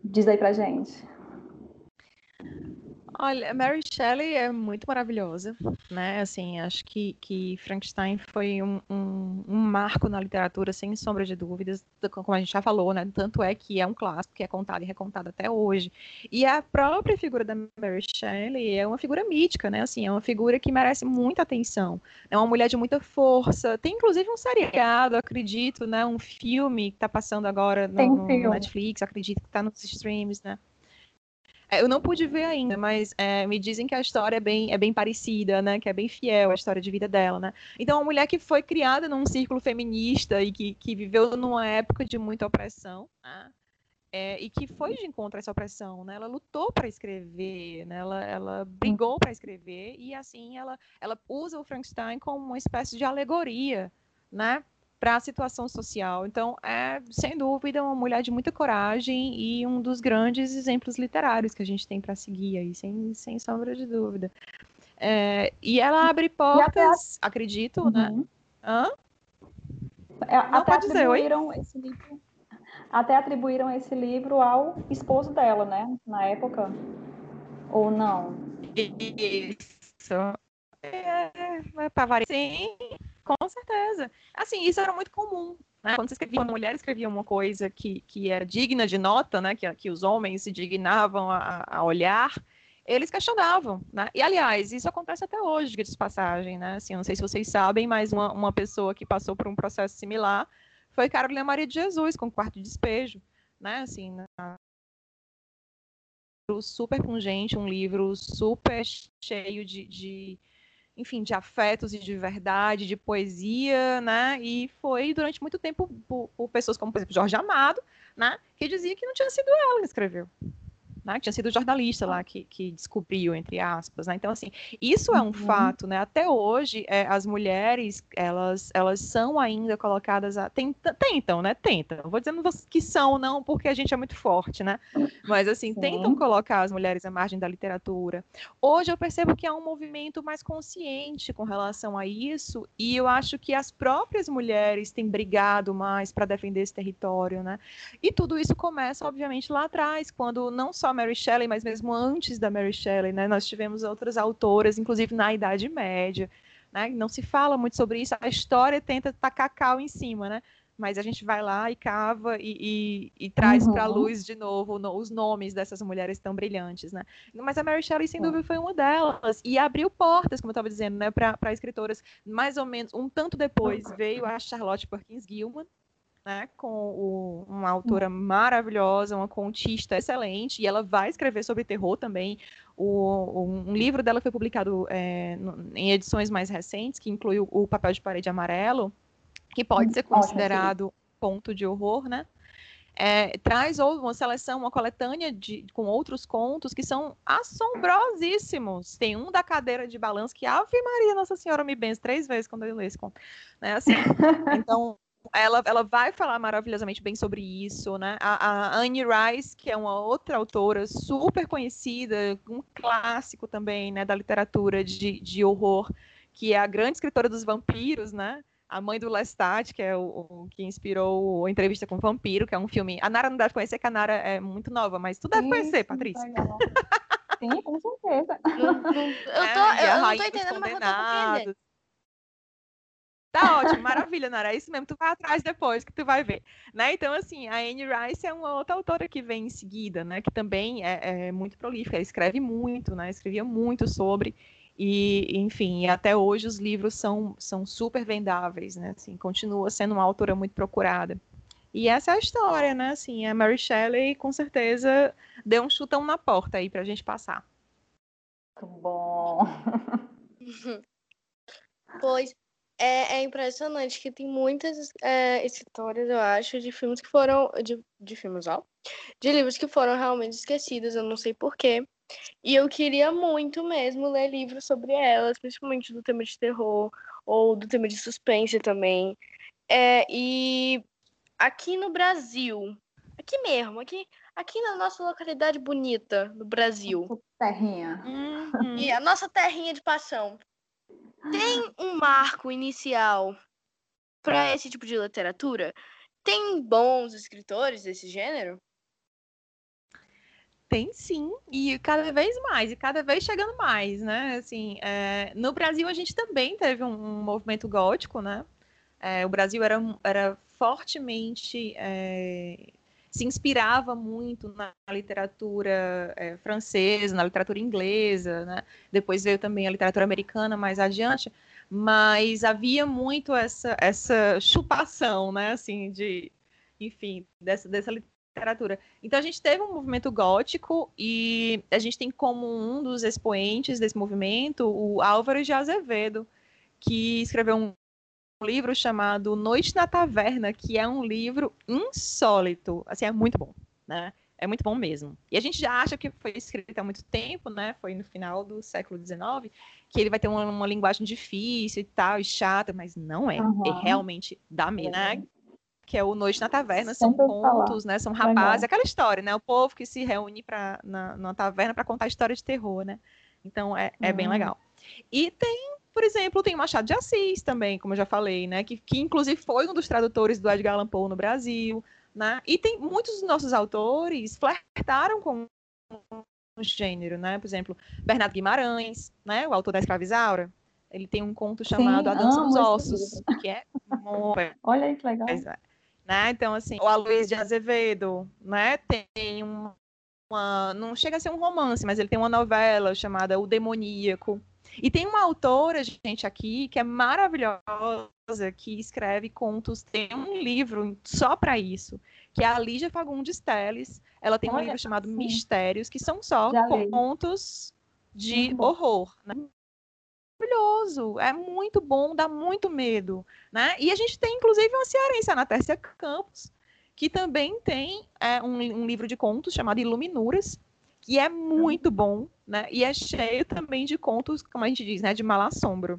Diz aí pra gente. Olha, Mary Shelley é muito maravilhosa, né? Assim, acho que, que Frankenstein foi um, um, um, marco na literatura, sem sombra de dúvidas, como a gente já falou, né? Tanto é que é um clássico que é contado e recontado até hoje. E a própria figura da Mary Shelley é uma figura mítica, né? Assim, é uma figura que merece muita atenção. É uma mulher de muita força. Tem inclusive um seriado, acredito, né? Um filme que está passando agora no, no Netflix, acredito que está nos streams, né? É, eu não pude ver ainda, mas é, me dizem que a história é bem, é bem parecida, né? Que é bem fiel à história de vida dela, né? Então, uma mulher que foi criada num círculo feminista e que, que viveu numa época de muita opressão, né? É, e que foi de encontro a essa opressão, né? Ela lutou para escrever, né? Ela, ela brigou para escrever e assim ela, ela usa o Frankenstein como uma espécie de alegoria, né? Para a situação social. Então, é, sem dúvida, uma mulher de muita coragem e um dos grandes exemplos literários que a gente tem para seguir aí, sem, sem sombra de dúvida. É, e ela abre portas, acredito, né? uhum. né? Hã? É, até atribuíram dizer, esse livro. Até atribuíram esse livro ao esposo dela, né? Na época. Ou não? Isso. É, é para variar. Sim, com certeza. Assim, isso era muito comum. Né? Quando escrevia, uma mulher escrevia uma coisa que, que era digna de nota, né? que, que os homens se dignavam a, a olhar, eles questionavam, né? E, aliás, isso acontece até hoje, de passagem, né? Assim, não sei se vocês sabem, mas uma, uma pessoa que passou por um processo similar foi Carolina Maria de Jesus, com quarto de despejo, né? Assim, na... super pungente, um livro super cheio de, de enfim, de afetos e de verdade, de poesia, né? E foi durante muito tempo por, por pessoas como, por exemplo, Jorge Amado, né? Que dizia que não tinha sido ela que escreveu né, que tinha sido jornalista lá que, que descobriu, entre aspas, né? Então, assim, isso é um uhum. fato, né? Até hoje, é, as mulheres, elas, elas são ainda colocadas a... Tenta, tentam, né? Tentam. Vou dizendo que são, não porque a gente é muito forte, né? Mas, assim, Sim. tentam colocar as mulheres à margem da literatura. Hoje eu percebo que há um movimento mais consciente com relação a isso, e eu acho que as próprias mulheres têm brigado mais para defender esse território, né? E tudo isso começa, obviamente, lá atrás, quando não só Mary Shelley, mas mesmo antes da Mary Shelley, né? Nós tivemos outras autoras, inclusive na Idade Média, né? Não se fala muito sobre isso, a história tenta tacar cal em cima, né? Mas a gente vai lá e cava e, e, e traz uhum. para a luz de novo no, os nomes dessas mulheres tão brilhantes, né? Mas a Mary Shelley, sem dúvida, foi uma delas. E abriu portas, como eu estava dizendo, né, para escritoras mais ou menos um tanto depois veio a Charlotte Perkins Gilman, né, com o, uma autora maravilhosa, uma contista excelente, e ela vai escrever sobre terror também. O, um livro dela foi publicado é, em edições mais recentes, que inclui o, o, Papel de Parede Amarelo, que pode ser considerado ponto de horror, né? É, traz uma seleção, uma coletânea de, com outros contos que são assombrosíssimos. Tem um da cadeira de balanço que Ave Maria Nossa Senhora me benze três vezes quando eu leio esse conto. Né? Assim, então, ela, ela vai falar maravilhosamente bem sobre isso, né? A, a Anne Rice, que é uma outra autora super conhecida, um clássico também, né, da literatura de, de horror, que é a grande escritora dos vampiros, né? A mãe do Lestat, que é o, o, que inspirou a entrevista com o vampiro, que é um filme. A Nara não deve conhecer, que a Nara é muito nova, mas tu deve Isso, conhecer, Patrícia. Sim, com certeza. eu, tô, é, eu, eu não tô entendendo, mas eu tô entendendo. Tá ótimo, maravilha, Nara. É isso mesmo, tu vai atrás depois que tu vai ver. Né? Então, assim, a Anne Rice é uma outra autora que vem em seguida, né? Que também é, é muito prolífica, ela escreve muito, né? Escrevia muito sobre. E, enfim, até hoje os livros são, são super vendáveis, né? Assim, continua sendo uma autora muito procurada. E essa é a história, né? Assim, a Mary Shelley, com certeza, deu um chutão na porta aí pra gente passar. Muito bom. pois, é, é, impressionante que tem muitas é, histórias, eu acho, de filmes que foram. De, de filmes, ó. De livros que foram realmente esquecidos, eu não sei porquê. E eu queria muito mesmo ler livros sobre elas, principalmente do tema de terror ou do tema de suspense também. É, e aqui no Brasil, aqui mesmo, aqui, aqui na nossa localidade bonita do Brasil. Terrinha. Uhum. E a nossa terrinha de paixão. Tem um marco inicial para esse tipo de literatura? Tem bons escritores desse gênero? Tem sim, e cada vez mais, e cada vez chegando mais, né? Assim, é, no Brasil a gente também teve um, um movimento gótico, né? É, o Brasil era, era fortemente é, se inspirava muito na literatura é, francesa, na literatura inglesa, né? Depois veio também a literatura americana mais adiante, mas havia muito essa essa chupação, né? Assim de, enfim, dessa dessa literatura. Então a gente teve um movimento gótico e a gente tem como um dos expoentes desse movimento o Álvaro de Azevedo, que escreveu um livro chamado Noite na Taverna, que é um livro insólito. Assim, é muito bom, né? É muito bom mesmo. E a gente já acha que foi escrito há muito tempo, né? Foi no final do século XIX, que ele vai ter uma, uma linguagem difícil e tal, e chata, mas não é. Uhum. É realmente da medo, né? Que é o Noite na Taverna, são contos, falar. né? São rapazes, aquela história, né? O povo que se reúne pra, na, na taverna para contar história de terror, né? Então é, é uhum. bem legal. E tem por exemplo, tem o Machado de Assis também, como eu já falei, né? Que, que inclusive foi um dos tradutores do Edgar Allan Poe no Brasil, né? E tem muitos dos nossos autores flertaram com o gênero, né? Por exemplo, Bernardo Guimarães, né? O autor da Escravizaura. Ele tem um conto chamado Sim, A Dança dos Ossos, que é. Olha aí que legal. Né? Então, assim, o Aloysio de Azevedo, né? Tem uma, uma... Não chega a ser um romance, mas ele tem uma novela chamada O Demoníaco, e tem uma autora, gente, aqui, que é maravilhosa, que escreve contos, tem um livro só para isso, que é a Lígia Fagundes Teles. Ela tem Olha, um livro chamado sim. Mistérios, que são só Já contos de horror, né? Maravilhoso, é muito bom, dá muito medo, né? E a gente tem, inclusive, uma cearense, a Tércia Campos, que também tem é, um, um livro de contos chamado Iluminuras, que é muito bom, né? E é cheio também de contos, como a gente diz, né? De mal assombro.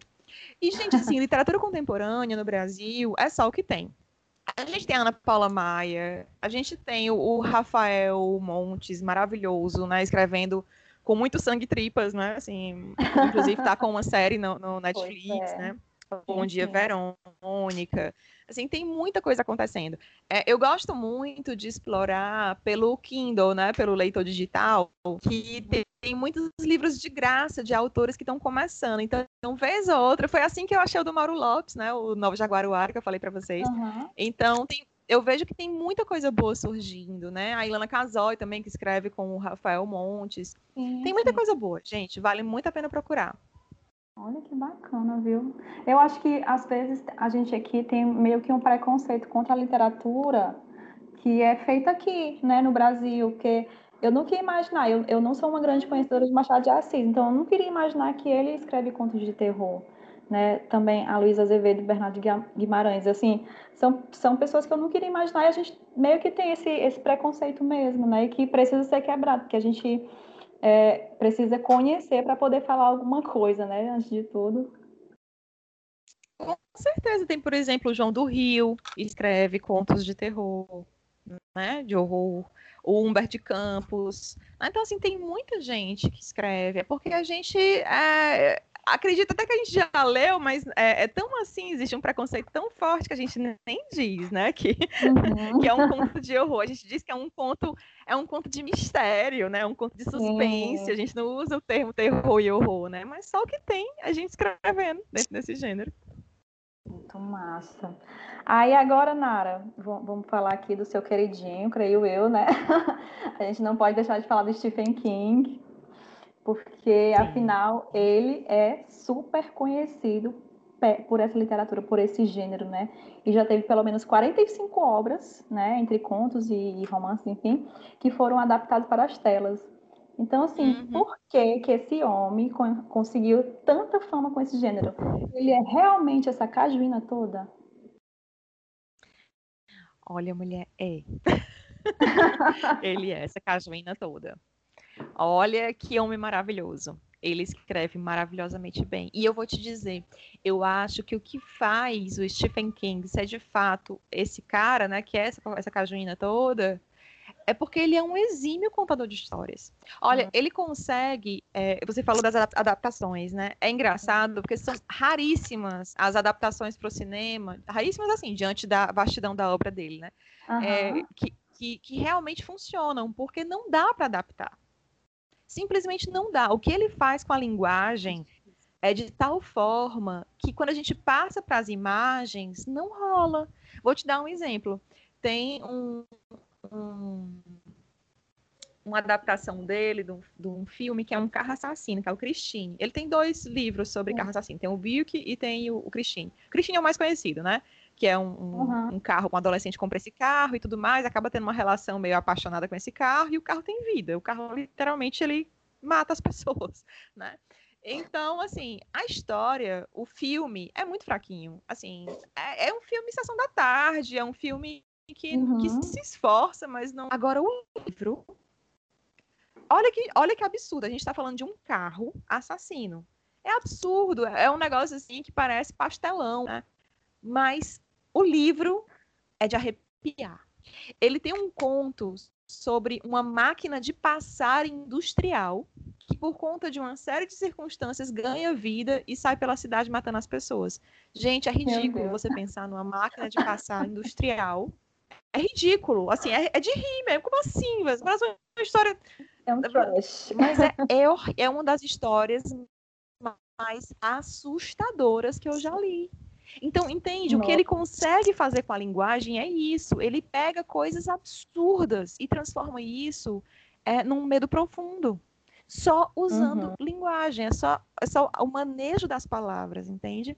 E, gente, assim, literatura contemporânea no Brasil é só o que tem. A gente tem a Ana Paula Maia, a gente tem o, Rafael Montes, maravilhoso, né? Escrevendo com muito sangue e tripas, né? Assim, inclusive tá com uma série no, no Netflix, é. né? Bom Dia Verônica. Assim, tem muita coisa acontecendo. É, eu gosto muito de explorar pelo Kindle, né? Pelo leitor digital, que tem muitos livros de graça de autores que estão começando. Então, uma vez ou outra, foi assim que eu achei o do Mauro Lopes, né? O Novo Jaguaruara, que eu falei para vocês. Uhum. Então, tem, eu vejo que tem muita coisa boa surgindo, né? A Ilana Casoy também, que escreve com o Rafael Montes. Sim, tem muita sim. coisa boa, gente. Vale muito a pena procurar. Olha que bacana, viu? Eu acho que às vezes a gente aqui tem meio que um preconceito contra a literatura que é feita aqui, né, no Brasil, porque eu não queria imaginar, eu, eu não sou uma grande conhecedora de Machado de Assis, então eu não queria imaginar que ele escreve contos de terror, né? Também a Luísa Azevedo e Bernardo Guimarães, assim, são, são pessoas que eu não queria imaginar e a gente meio que tem esse, esse preconceito mesmo, né? E que precisa ser quebrado, porque a gente é, precisa conhecer para poder falar alguma coisa, né? Antes de tudo. Com certeza. Tem, por exemplo, o João do Rio, escreve contos de terror, né? De horror. O Humberto Campos. Então, assim, tem muita gente que escreve. É porque a gente é, acredito até que a gente já leu, mas é, é, tão assim, existe um preconceito tão forte que a gente nem diz, né? Que, uhum. que é um conto de horror. A gente diz que é um conto, é um conto de mistério, né? Um conto de suspense. A gente não usa o termo terror e horror, né? Mas só o que tem a gente escrevendo dentro desse gênero. Muito massa. Aí agora, Nara, vamos falar aqui do seu queridinho, creio eu, né? a gente não pode deixar de falar do Stephen King porque Sim. afinal ele é super conhecido por essa literatura, por esse gênero, né? E já teve pelo menos 45 obras, né, entre contos e romances, enfim, que foram adaptadas para as telas. Então, assim, uhum. por que que esse homem conseguiu tanta fama com esse gênero? Ele é realmente essa cajuína toda? Olha, mulher, é. ele é essa cajuína toda. Olha que homem maravilhoso. Ele escreve maravilhosamente bem. E eu vou te dizer, eu acho que o que faz o Stephen King ser de fato esse cara, né, que é essa, essa cajuína toda, é porque ele é um exímio contador de histórias. Olha, uhum. ele consegue. É, você falou das adaptações, né? É engraçado porque são raríssimas as adaptações para o cinema, raríssimas assim, diante da vastidão da obra dele, né? Uhum. É, que, que, que realmente funcionam, porque não dá para adaptar simplesmente não dá. O que ele faz com a linguagem é de tal forma que quando a gente passa para as imagens, não rola. Vou te dar um exemplo. Tem um, um, uma adaptação dele de um, de um, filme que é um carro assassino, que é o Christine. Ele tem dois livros sobre carro assassino. Tem o Buick e tem o, o Christine. O Christine é o mais conhecido, né? Que é um, um, uhum. um carro, um adolescente compra esse carro e tudo mais, acaba tendo uma relação meio apaixonada com esse carro e o carro tem vida. O carro, literalmente, ele mata as pessoas, né? Então, assim, a história, o filme é muito fraquinho. Assim, é, é um filme Sessão da Tarde, é um filme que, uhum. que se esforça, mas não. Agora, o livro. Olha que, olha que absurdo. A gente está falando de um carro assassino. É absurdo. É um negócio assim que parece pastelão, né? Mas o livro é de arrepiar. Ele tem um conto sobre uma máquina de passar industrial que, por conta de uma série de circunstâncias, ganha vida e sai pela cidade matando as pessoas. Gente, é ridículo você pensar numa máquina de passar industrial. É ridículo, assim, é, é de rir mesmo. Como assim? Mas uma história. É um trash. Mas é, é, é uma das histórias mais assustadoras que eu já li. Então, entende? Nossa. O que ele consegue fazer com a linguagem é isso. Ele pega coisas absurdas e transforma isso é, num medo profundo. Só usando uhum. linguagem, é só, é só o manejo das palavras, entende?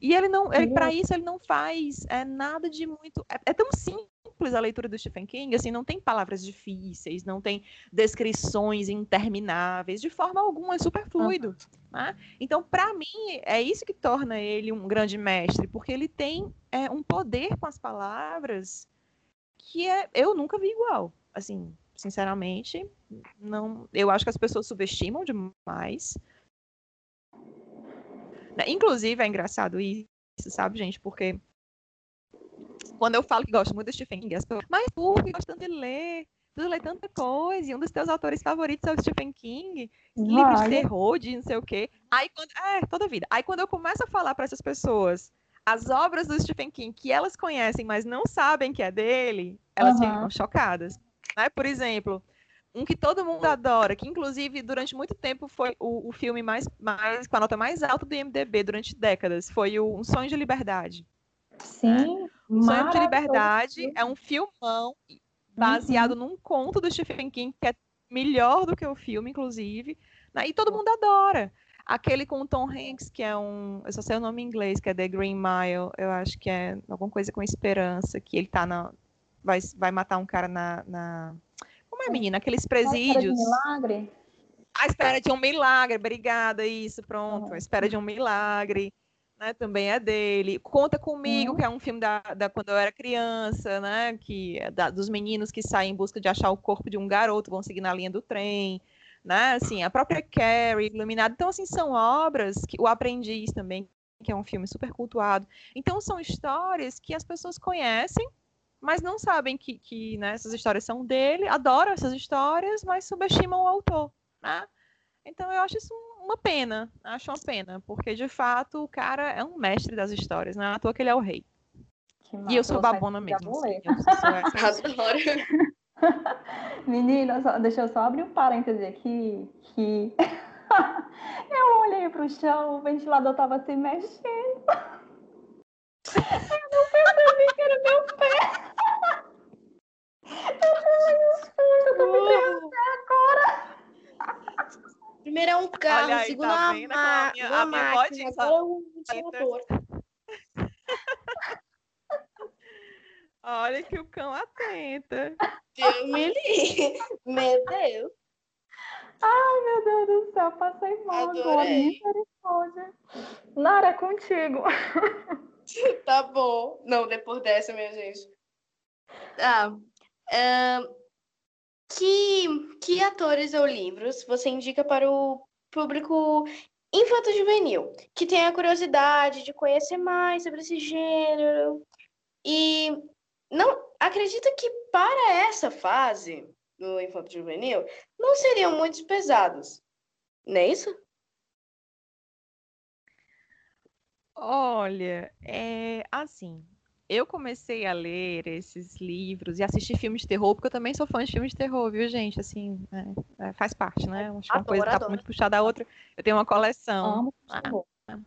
E ele não, ele, para isso, ele não faz é, nada de muito. É, é, tão simples a leitura do Stephen King, assim, não tem palavras difíceis, não tem descrições intermináveis, de forma alguma, é super fluido. Uhum. Né? Então, para mim, é isso que torna ele um grande mestre, porque ele tem é, um poder com as palavras que é, eu nunca vi igual. Assim, sinceramente, não. Eu acho que as pessoas subestimam demais. Né? Inclusive, é engraçado isso, sabe, gente? Porque quando eu falo que gosto muito de Stephen King, as pessoas, mas tu que gosta tanto de ler, tu lê tanta coisa, e um dos teus autores favoritos é o Stephen King, livro de terror, de não sei o quê. Aí quando, é, toda vida. Aí quando eu começo a falar para essas pessoas as obras do Stephen King que elas conhecem, mas não sabem que é dele, elas uhum. ficam chocadas. Né? Por exemplo, um que todo mundo adora, que inclusive durante muito tempo foi o, o filme mais, mais com a nota mais alta do IMDb durante décadas, foi o Um Sonho de Liberdade. Sim. Né? Sonho de Liberdade é um filmão baseado uhum. num conto do Stephen King que é melhor do que o filme, inclusive, né? e todo mundo adora. Aquele com o Tom Hanks, que é um. Eu só sei o nome em inglês, que é The Green Mile. Eu acho que é alguma coisa com esperança, que ele tá na. Vai, vai matar um cara na, na como é, menina? Aqueles presídios. A espera de um milagre. A espera de um milagre, obrigada, isso, pronto. A espera de um milagre. Né, também é dele. Conta Comigo, uhum. que é um filme da, da, quando eu era criança, né? Que é da, dos meninos que saem em busca de achar o corpo de um garoto, vão seguir na linha do trem. Né? Assim, a própria Carrie, Iluminado. Então, assim, são obras que o Aprendiz também, que é um filme super cultuado. Então, são histórias que as pessoas conhecem, mas não sabem que, que né, essas histórias são dele, adoram essas histórias, mas subestimam o autor. Né? Então, eu acho isso uma pena, acho uma pena, porque de fato o cara é um mestre das histórias, não é à toa que ele é o rei. E eu sou babona mesmo. Assim. Menina, só, deixa eu só abrir um parêntese aqui, que eu olhei pro chão, o ventilador tava se mexendo. Eu não percebi que era meu pé. Eu tomei um susto, eu tô me. Primeiro é um carro, Olha aí, segundo tá a, vendo? a, minha, uma a minha máquina, agora é um motor. Olha que o cão atenta. Deus me livre. Meu Deus. Ai, meu Deus do céu, passei mal Adorei. agora. Nara, é contigo. Tá bom. Não, depois dessa, minha gente. Tá. Uh, que, que atores ou livros você indica para o público infanto-juvenil, que tem a curiosidade de conhecer mais sobre esse gênero e não acredita que para essa fase do infanto-juvenil não seriam muito pesados, não é isso? Olha, é assim, eu comecei a ler esses livros e assistir filmes de terror, porque eu também sou fã de filmes de terror, viu, gente? Assim, é, é, faz parte, né? Acho que uma coisa está muito puxada da outra. Eu tenho uma coleção. Amo ah,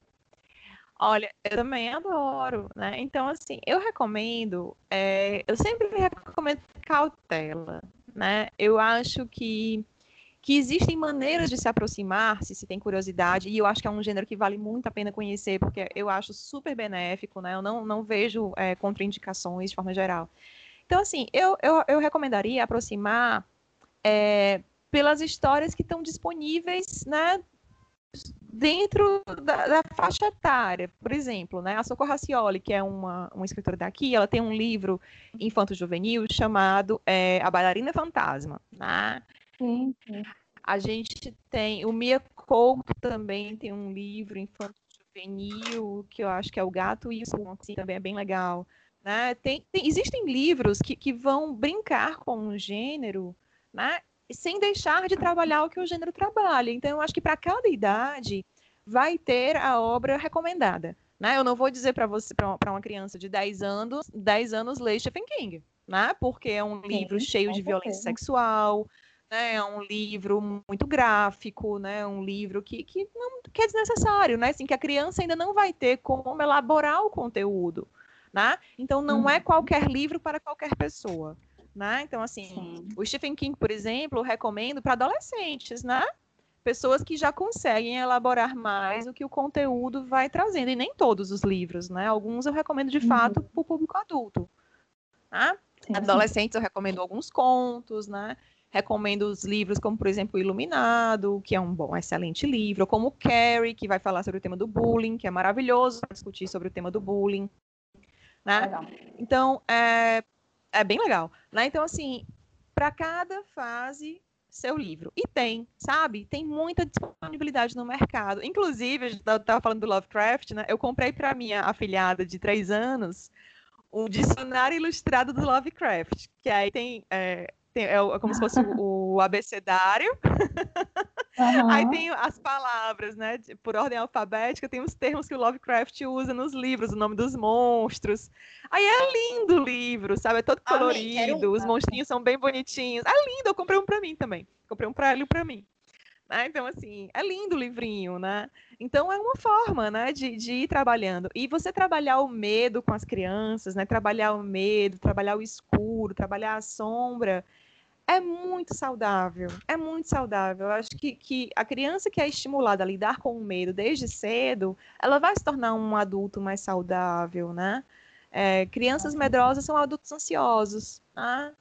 Olha, eu também adoro, né? Então, assim, eu recomendo, é, eu sempre recomendo cautela, né? Eu acho que que existem maneiras de se aproximar, se se tem curiosidade, e eu acho que é um gênero que vale muito a pena conhecer, porque eu acho super benéfico, né? Eu não, não vejo é, contraindicações de forma geral. Então, assim, eu, eu, eu recomendaria aproximar é, pelas histórias que estão disponíveis, né? Dentro da, da, faixa etária, por exemplo, né? A Socorro Racioli, que é uma, uma escritora daqui, ela tem um livro infanto-juvenil chamado é, A Bailarina Fantasma, né? Sim, sim. A gente tem. O Mia Couto também tem um livro infantil juvenil, que eu acho que é O Gato e o Smoke, também é bem legal. Né? Tem, tem, existem livros que, que vão brincar com o gênero, né? sem deixar de trabalhar o que o gênero trabalha. Então, eu acho que para cada idade vai ter a obra recomendada. Né? Eu não vou dizer para você, para uma criança de 10 anos, 10 anos ler Stephen King, né? Porque é um livro Sim, cheio de violência sexual, né? É um livro muito gráfico, né? Um livro que, que, não, que é desnecessário, né? Assim, que a criança ainda não vai ter como elaborar o conteúdo, né? Então não é uhum. é qualquer livro para qualquer pessoa, né? Então assim, Sim. o Stephen King, por exemplo, eu recomendo para adolescentes, né? Pessoas que já conseguem elaborar mais o que o conteúdo vai trazendo, e nem todos os livros, né? Alguns eu recomendo de uhum. fato para o público adulto. Né? Adolescentes eu recomendo alguns contos, né? Recomendo os livros como, por exemplo, o Iluminado, que é um bom, excelente livro, como Carrie, que vai falar sobre o tema do bullying, que é maravilhoso discutir sobre o tema do bullying. Né? Então, é, é bem legal. Né? Então, assim, para cada fase, seu livro. E tem, sabe? Tem muita disponibilidade no mercado. Inclusive, a gente estava falando do Lovecraft, né? Eu comprei para minha afilhada de três anos um dicionário ilustrado do Lovecraft, que aí tem é, tem, é, é, como se fosse o, o abecedário. Uhum. Aí tem as palavras, né? Por ordem alfabética, tem os termos que o Lovecraft usa nos livros, o nome dos monstros. Aí é lindo o livro, sabe? É todo colorido, os monstrinhos são bem bonitinhos. É lindo, eu comprei um para mim também. Comprei um para ele e para mim. Né? Então, assim, é lindo o livrinho, né? Então, é uma forma, né, de, de ir trabalhando. E você trabalhar o medo com as crianças, né? Trabalhar o medo, trabalhar o escuro, trabalhar a sombra, é muito saudável. É muito saudável. Eu acho que, que a criança que é estimulada a lidar com o medo desde cedo, ela vai se tornar um adulto mais saudável, né? É, crianças medrosas são adultos ansiosos, né?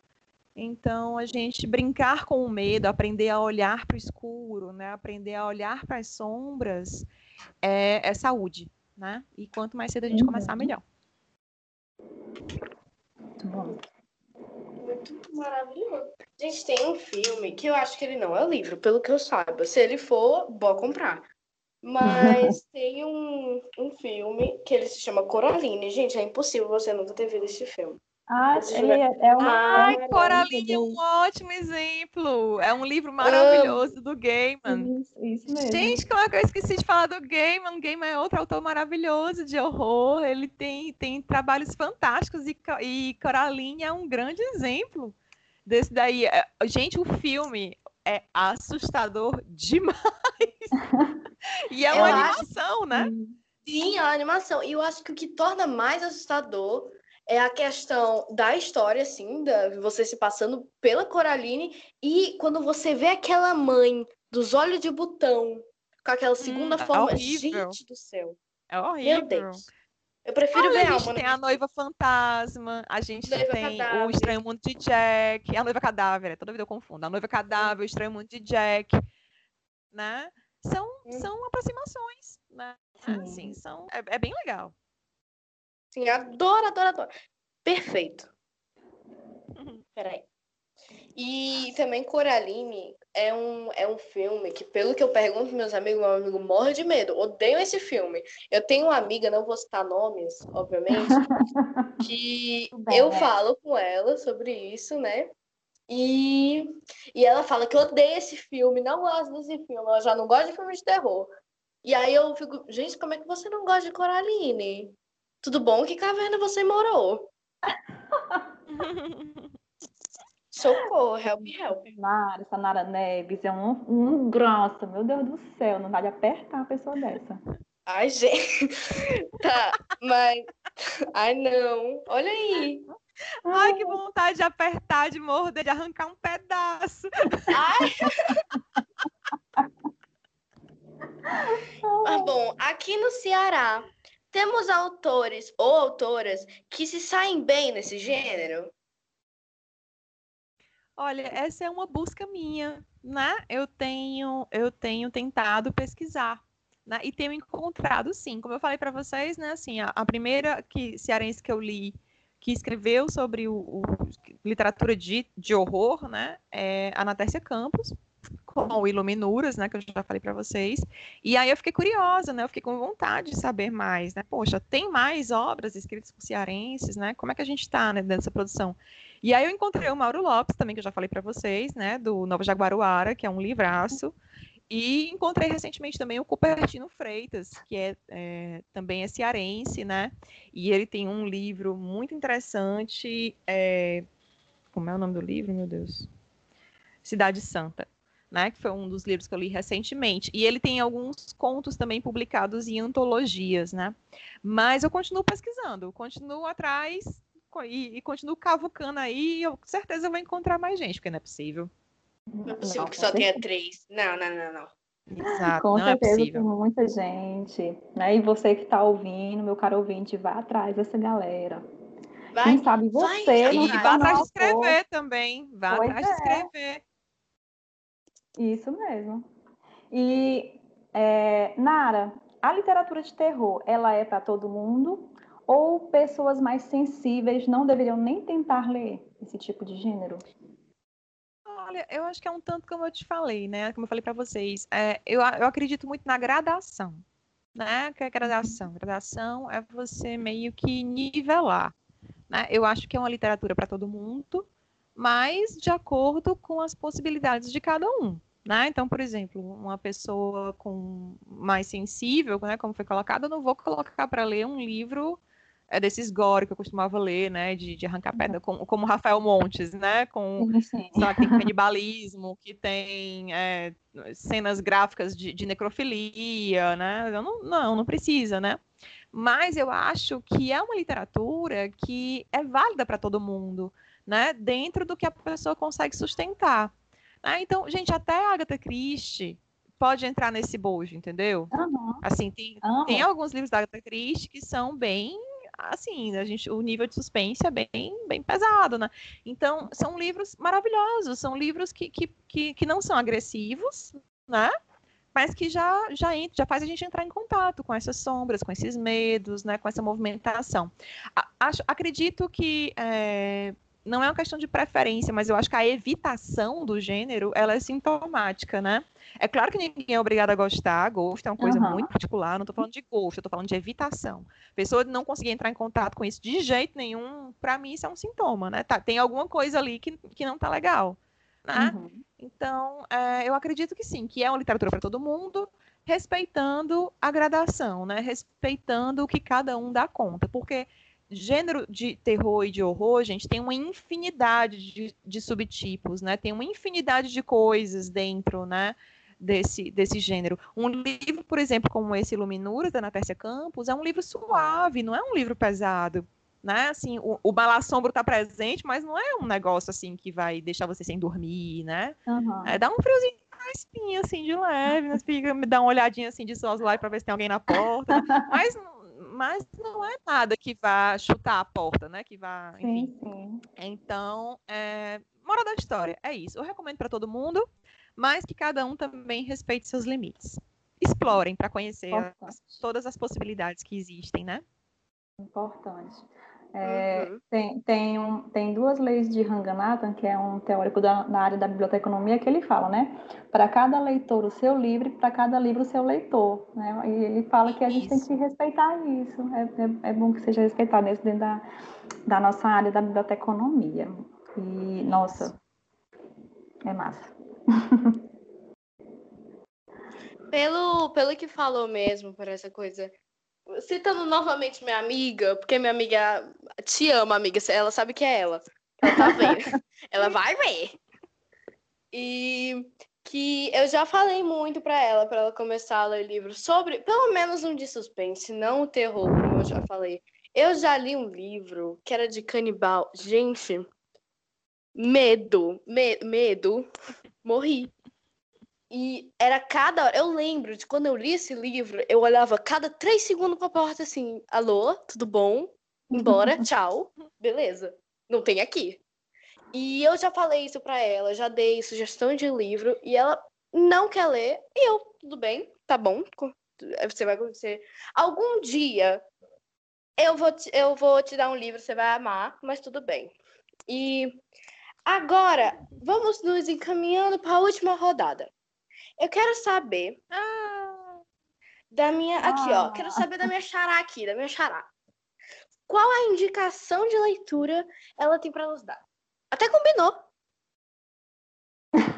Então, a gente brincar com o medo, aprender a olhar para o escuro, né? aprender a olhar para as sombras, é, é, saúde. Né? E quanto mais cedo a gente uhum. começar, melhor. Muito bom. Muito maravilhoso. Gente, tem um filme que eu acho que ele não é livro, pelo que eu saiba. Se ele for, bom comprar. Mas tem um, um filme que ele se chama Coraline. Gente, é impossível você nunca ter visto esse filme. Ah, é, é um. Ai, é Coraline é um ótimo exemplo. É um livro maravilhoso do Gaiman. Isso, isso mesmo. Gente, como é que eu esqueci de falar do Gaiman? Gaiman é outro autor maravilhoso de horror. Ele tem, tem trabalhos fantásticos e, e Coraline é um grande exemplo desse daí. É, Gente, o filme é assustador demais. E é Eu uma acho- animação, né? Sim, a animação. E eu acho que o que torna mais assustador é a questão da história, assim, da você se passando pela Coraline e quando você vê aquela mãe dos olhos de botão com aquela segunda é forma. horrível. Gente do céu. É horrível. Meu Deus. Eu prefiro Olha, ver a gente alma. tem a noiva fantasma, a gente Noiva tem o cadáver. Estranho Mundo de Jack, a noiva cadáver, é, toda vida eu confundo. A noiva cadáver, o Estranho Mundo de Jack, né? São, Hum. são aproximações, né? Sim. Assim, são, é, é bem legal. Sim, adoro, adoro, adoro. Perfeito. Peraí. E também Coraline é um, é um filme que, pelo que eu pergunto pros meus amigos, meu amigo morre de medo. Odeio esse filme. Eu tenho uma amiga, não vou citar nomes, obviamente, que bem, eu né? falo com ela sobre isso, né? E, e ela fala que odeia esse filme, não gosta desse filme, ela já não gosta de filme de terror. E aí eu fico, gente, como é que você não gosta de Coraline? Tudo bom? Que caverna você morou? Socorro, help, help. Nara, essa Nara Neves é um, um grossa, meu Deus do céu, não dá de apertar uma pessoa dessa. Ai, gente. Tá, mas. Ai, não. Olha aí. Ai, que vontade de apertar, de morder, de arrancar um pedaço. Ai. Mas, bom, aqui no Ceará, temos autores ou autoras que se saem bem nesse gênero? Olha, essa é uma busca minha, né? Eu tenho, eu tenho tentado pesquisar, né? E tenho encontrado, sim. Como eu falei para vocês, né? Assim, a, a primeira que cearense que eu li que escreveu sobre o, o- literatura de, de horror, né? É a Natécia Campos, com o Iluminuras, né? Que eu já falei para vocês. E aí eu fiquei curiosa, né? Eu fiquei com vontade de saber mais, né? Poxa, tem mais obras escritas por cearenses, né? Como é que a gente está né, nessa produção? E aí eu encontrei o Mauro Lopes também, que eu já falei para vocês, né? Do Nova Jaguaruara, que é um livraço. E encontrei recentemente também o Cupertino Freitas, que é, é, também é cearense, né? E ele tem um livro muito interessante. é, Como é o nome do livro, meu Deus? Cidade Santa, né? Que foi um dos livros que eu li recentemente. E ele tem alguns contos também publicados em antologias, né? Mas eu continuo pesquisando, continuo atrás e, e continuo cavucando aí. E eu com certeza vou encontrar mais gente, porque não é possível. Não é possível Não, que só tenha três. Não, não, não, não. Exato, Com não é certeza tem possível. muita gente. Né? E você que está ouvindo, meu caro ouvinte, vá atrás dessa galera. Vai. Quem sabe vai, você E não vai. se vá atrás de escrever também. Vá Pois atrás de é. escrever. Isso mesmo. E, é, Nara, a literatura de terror, ela é para todo mundo? Ou pessoas mais sensíveis não deveriam nem tentar ler esse tipo de gênero? Olha, eu acho que é um tanto como eu te falei, né? Como eu falei para vocês. É, eu, eu acredito muito na gradação. Né? Que é gradação? Gradação é você meio que nivelar. Né? Eu acho que é uma literatura para todo mundo, mas de acordo com as possibilidades de cada um. Né? Então, por exemplo, uma pessoa com mais sensível, né, como foi colocado, eu não vou colocar para ler um livro é, desses gore que eu costumava ler, né, de, de arrancar pedra, como, como Rafael Montes, né, com lá, que tem canibalismo, que tem é, cenas gráficas de, de necrofilia, né? Eu não, não, não precisa, né? Mas eu acho que é uma literatura que é válida para todo mundo, né? Dentro do que a pessoa consegue sustentar. Né? Então, gente, até a Agatha Christie pode entrar nesse bojo, entendeu? Aham, Assim, tem, amo. tem alguns livros da Agatha Christie que são bem assim, a gente, o nível de suspense é bem, bem pesado, né? Então, são livros maravilhosos, são livros que, que, que, que não são agressivos, né? Mas que já, já, en- já faz a gente entrar em contato com essas sombras, com esses medos, né? Com essa movimentação. Acho, acredito que é, não é uma questão de preferência, mas eu acho que a evitação do gênero, ela é sintomática, né? É claro que ninguém é obrigado a gostar, gosto é uma coisa uhum. muito particular, não estou falando de gosto, eu estou falando de evitação. Pessoa não conseguir entrar em contato com isso de jeito nenhum, para mim isso é um sintoma, né? Tá, tem alguma coisa ali que, que não tá legal, né? Uhum. Então, é, eu acredito que sim, que é uma literatura para todo mundo, respeitando a gradação, né? Respeitando o que cada um dá conta, porque gênero de terror e de horror, gente, tem uma infinidade de, de subtipos, né? Tem uma infinidade de coisas dentro, né? Desse, desse gênero. Um livro, por exemplo, como esse Luminuras, da Ana Tércia Campos, é um livro suave, não é um livro pesado. Né? Assim, o, o balassombro está presente, mas não é um negócio assim que vai deixar você sem dormir, né? Uhum. É, dá um friozinho na espinha, assim, de leve, né? fica, me dá uma olhadinha assim de sós lá para ver se tem alguém na porta. Mas mas não é nada que vá chutar a porta, né? Que vá, enfim. Sim, sim. Então, é, moral da história é isso. Eu recomendo para todo mundo, mas que cada um também respeite seus limites. Explorem para conhecer as, todas as possibilidades que existem, né? Importante. É, uhum. tem, tem, um, tem duas leis de Ranganathan, que é um teórico da, da área da biblioteconomia, que ele fala, né? Para cada leitor o seu livro, para cada livro o seu leitor. Né? E ele fala que a gente isso. tem que respeitar isso. É, é, é, bom que seja respeitado isso dentro da, da nossa área da biblioteconomia. E, nossa, é massa. pelo, pelo que falou mesmo, por essa coisa citando novamente minha amiga, porque minha amiga te ama, amiga, ela sabe que é ela. Ela tá vendo. ela vai ver. E que eu já falei muito para ela, para ela começar a ler livros sobre, pelo menos um de suspense, não o terror, como eu já falei. Eu já li um livro que era de canibal. Gente, medo, me medo, morri. E era cada hora. Eu lembro de quando eu li esse livro, eu olhava cada três segundos pra porta assim: alô, tudo bom? Embora, tchau. Beleza. Não tem aqui. E eu já falei isso pra ela, já dei sugestão de livro, e ela não quer ler. E eu, tudo bem, tá bom. Você vai acontecer. Algum dia eu vou, te, eu vou te dar um livro, você vai amar, mas tudo bem. E agora, vamos nos encaminhando para a última rodada. Eu quero saber ah. da minha. Aqui, ó. Quero saber da minha xará aqui, da minha xará. Qual a indicação de leitura ela tem para nos dar? Até combinou.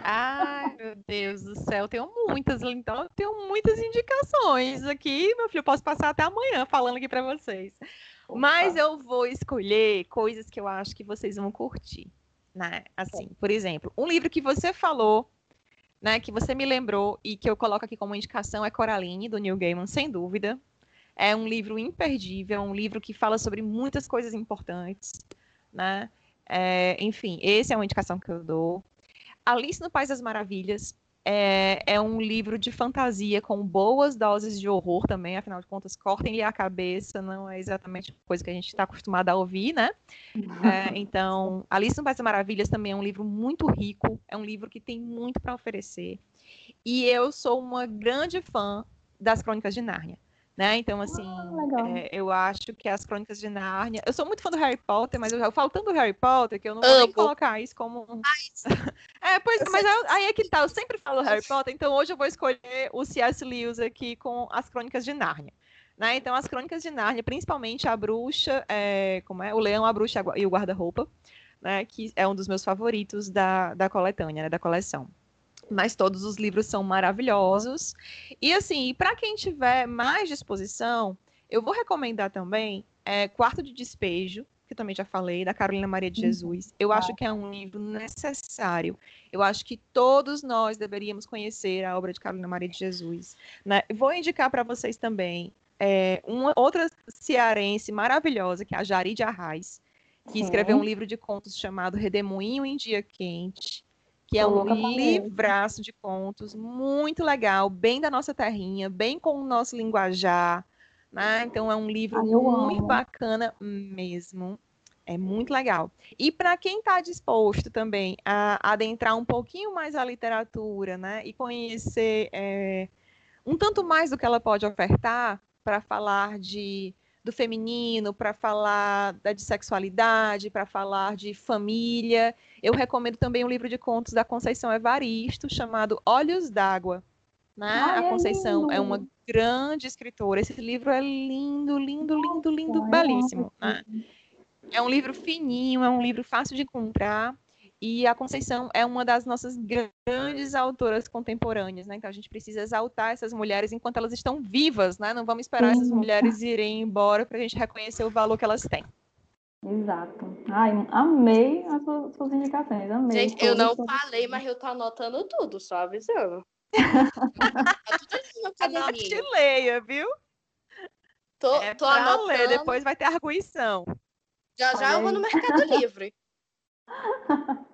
Ai, meu Deus do céu, tenho muitas, então eu tenho muitas indicações aqui, meu filho, posso passar até amanhã falando aqui para vocês. Opa. Mas eu vou escolher coisas que eu acho que vocês vão curtir, né? Assim, por exemplo, um livro que você falou né, que você me lembrou e que eu coloco aqui como indicação é Coraline, do Neil Gaiman, sem dúvida. É um livro imperdível, um livro que fala sobre muitas coisas importantes, né? É, enfim, essa é uma indicação que eu dou. Alice no País das Maravilhas é, é, um livro de fantasia com boas doses de horror também, afinal de contas, cortem-lhe a cabeça, não é exatamente coisa que a gente está acostumado a ouvir, né? É, então, Alice no País das Maravilhas também é um livro muito rico, é um livro que tem muito para oferecer. E eu sou uma grande fã das Crônicas de Nárnia. Né? Então, assim, ah, é, eu acho que as Crônicas de Nárnia. Eu sou muito fã do Harry Potter, mas eu, falo tanto do Harry Potter que eu não vou nem colocar isso como. é, pois, mas eu, aí é que tá, eu sempre falo Harry Potter, então hoje eu vou escolher o C.S. Lewis aqui com as Crônicas de Nárnia. Né? Então, as Crônicas de Nárnia, principalmente a bruxa, é, como é? O leão, a bruxa e o guarda-roupa, né? que é um dos meus favoritos da, da coletânea, né? da coleção mas todos os livros são maravilhosos. E assim, para quem tiver mais disposição, eu vou recomendar também é, Quarto de Despejo, que também já falei, da Carolina Maria de uhum. Jesus. Eu acho que é um livro necessário. Eu acho que todos nós deveríamos conhecer a obra de Carolina Maria de Jesus. Né? Vou indicar para vocês também é, uma outra cearense maravilhosa, que é a Jari de Arraes, que Sim. escreveu um livro de contos chamado Redemoinho em Dia Quente que é um livraço de contos muito legal, bem da nossa terrinha, bem com o nosso linguajar, né? Então é um livro muito amo. bacana mesmo. É muito legal. E para quem está disposto também a adentrar um pouquinho mais a literatura, né, e conhecer é, um tanto mais do que ela pode ofertar para falar de do feminino, para falar da de sexualidade, para falar de família. Eu recomendo também um livro de contos da Conceição Evaristo, chamado Olhos d'Água. Né? Ai, a é Conceição é, lindo. uma grande escritora. Esse livro é lindo, lindo, lindo, lindo, Nossa, belíssimo. é né? É um livro fininho, é um livro fácil de encontrar. E a Conceição é uma das nossas grandes autoras contemporâneas, né? Então a gente precisa exaltar essas mulheres enquanto elas estão vivas, né? Não vamos esperar essas Sim. mulheres irem embora para a gente reconhecer o valor que elas têm. Exato. Ai, amei as suas, indicações, amei. Gente, eu não falei, mas eu tô anotando tudo, só avisando. tá tudo Anote e leia, viu? Tô, É tô pra anotando. ler, depois vai ter arguição. Já já eu vou no Mercado Livre.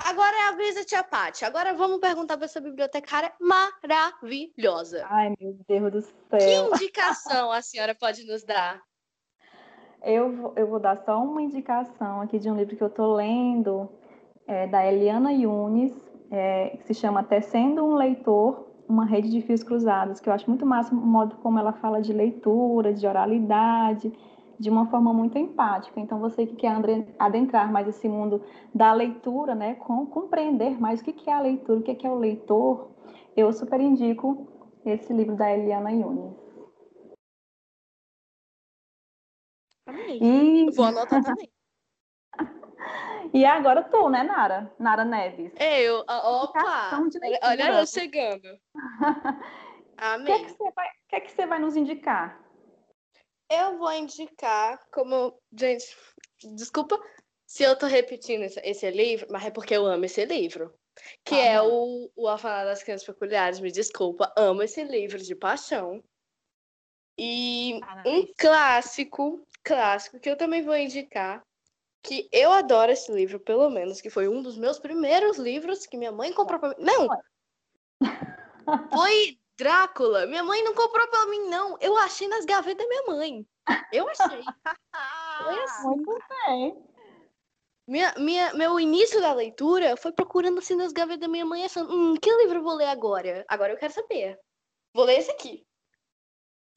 Agora é a vez da tia Paty. Agora vamos perguntar pra essa bibliotecária maravilhosa. Ai, meu Deus do Que céu. indicação a senhora pode nos dar? Eu, eu vou dar só uma indicação aqui de um livro que eu tô lendo, é, da Eliana Yunis, é, que se chama Tecendo um Leitor, uma rede de fios cruzados, que eu acho muito massa o modo como ela fala de leitura, de oralidade, de uma forma muito empática. Então, você que quer adentrar mais esse mundo da leitura, né, com, compreender mais o que é a leitura, o que é o leitor, eu super indico esse livro da Eliana Yunis. E, Vou anotar também. e agora tu, né, Nara? Nara Neves. Eu, ó, opa! Olha, eu chegando. O que, é Amém. que, você vai, o que é que você vai nos indicar? Eu vou indicar como. Gente, desculpa se eu tô repetindo esse, livro, mas é porque eu amo esse livro. Que Ah, é o, o Orfanato das Crianças Peculiares. Me desculpa, amo esse livro de paixão. E Ah, um clássico, clássico, que eu também vou indicar, que eu adoro esse livro, pelo menos, que foi um dos meus primeiros livros que minha mãe comprou pra mim. Não! Foi Drácula. Minha mãe não comprou pra mim, não. Eu achei nas gavetas da minha mãe. Eu achei. Foi assim. Muito bem. Minha, minha, meu início da leitura foi procurando assim nas gavetas da minha mãe, achando, hum, que livro eu vou ler agora? Agora eu quero saber. Vou ler esse aqui.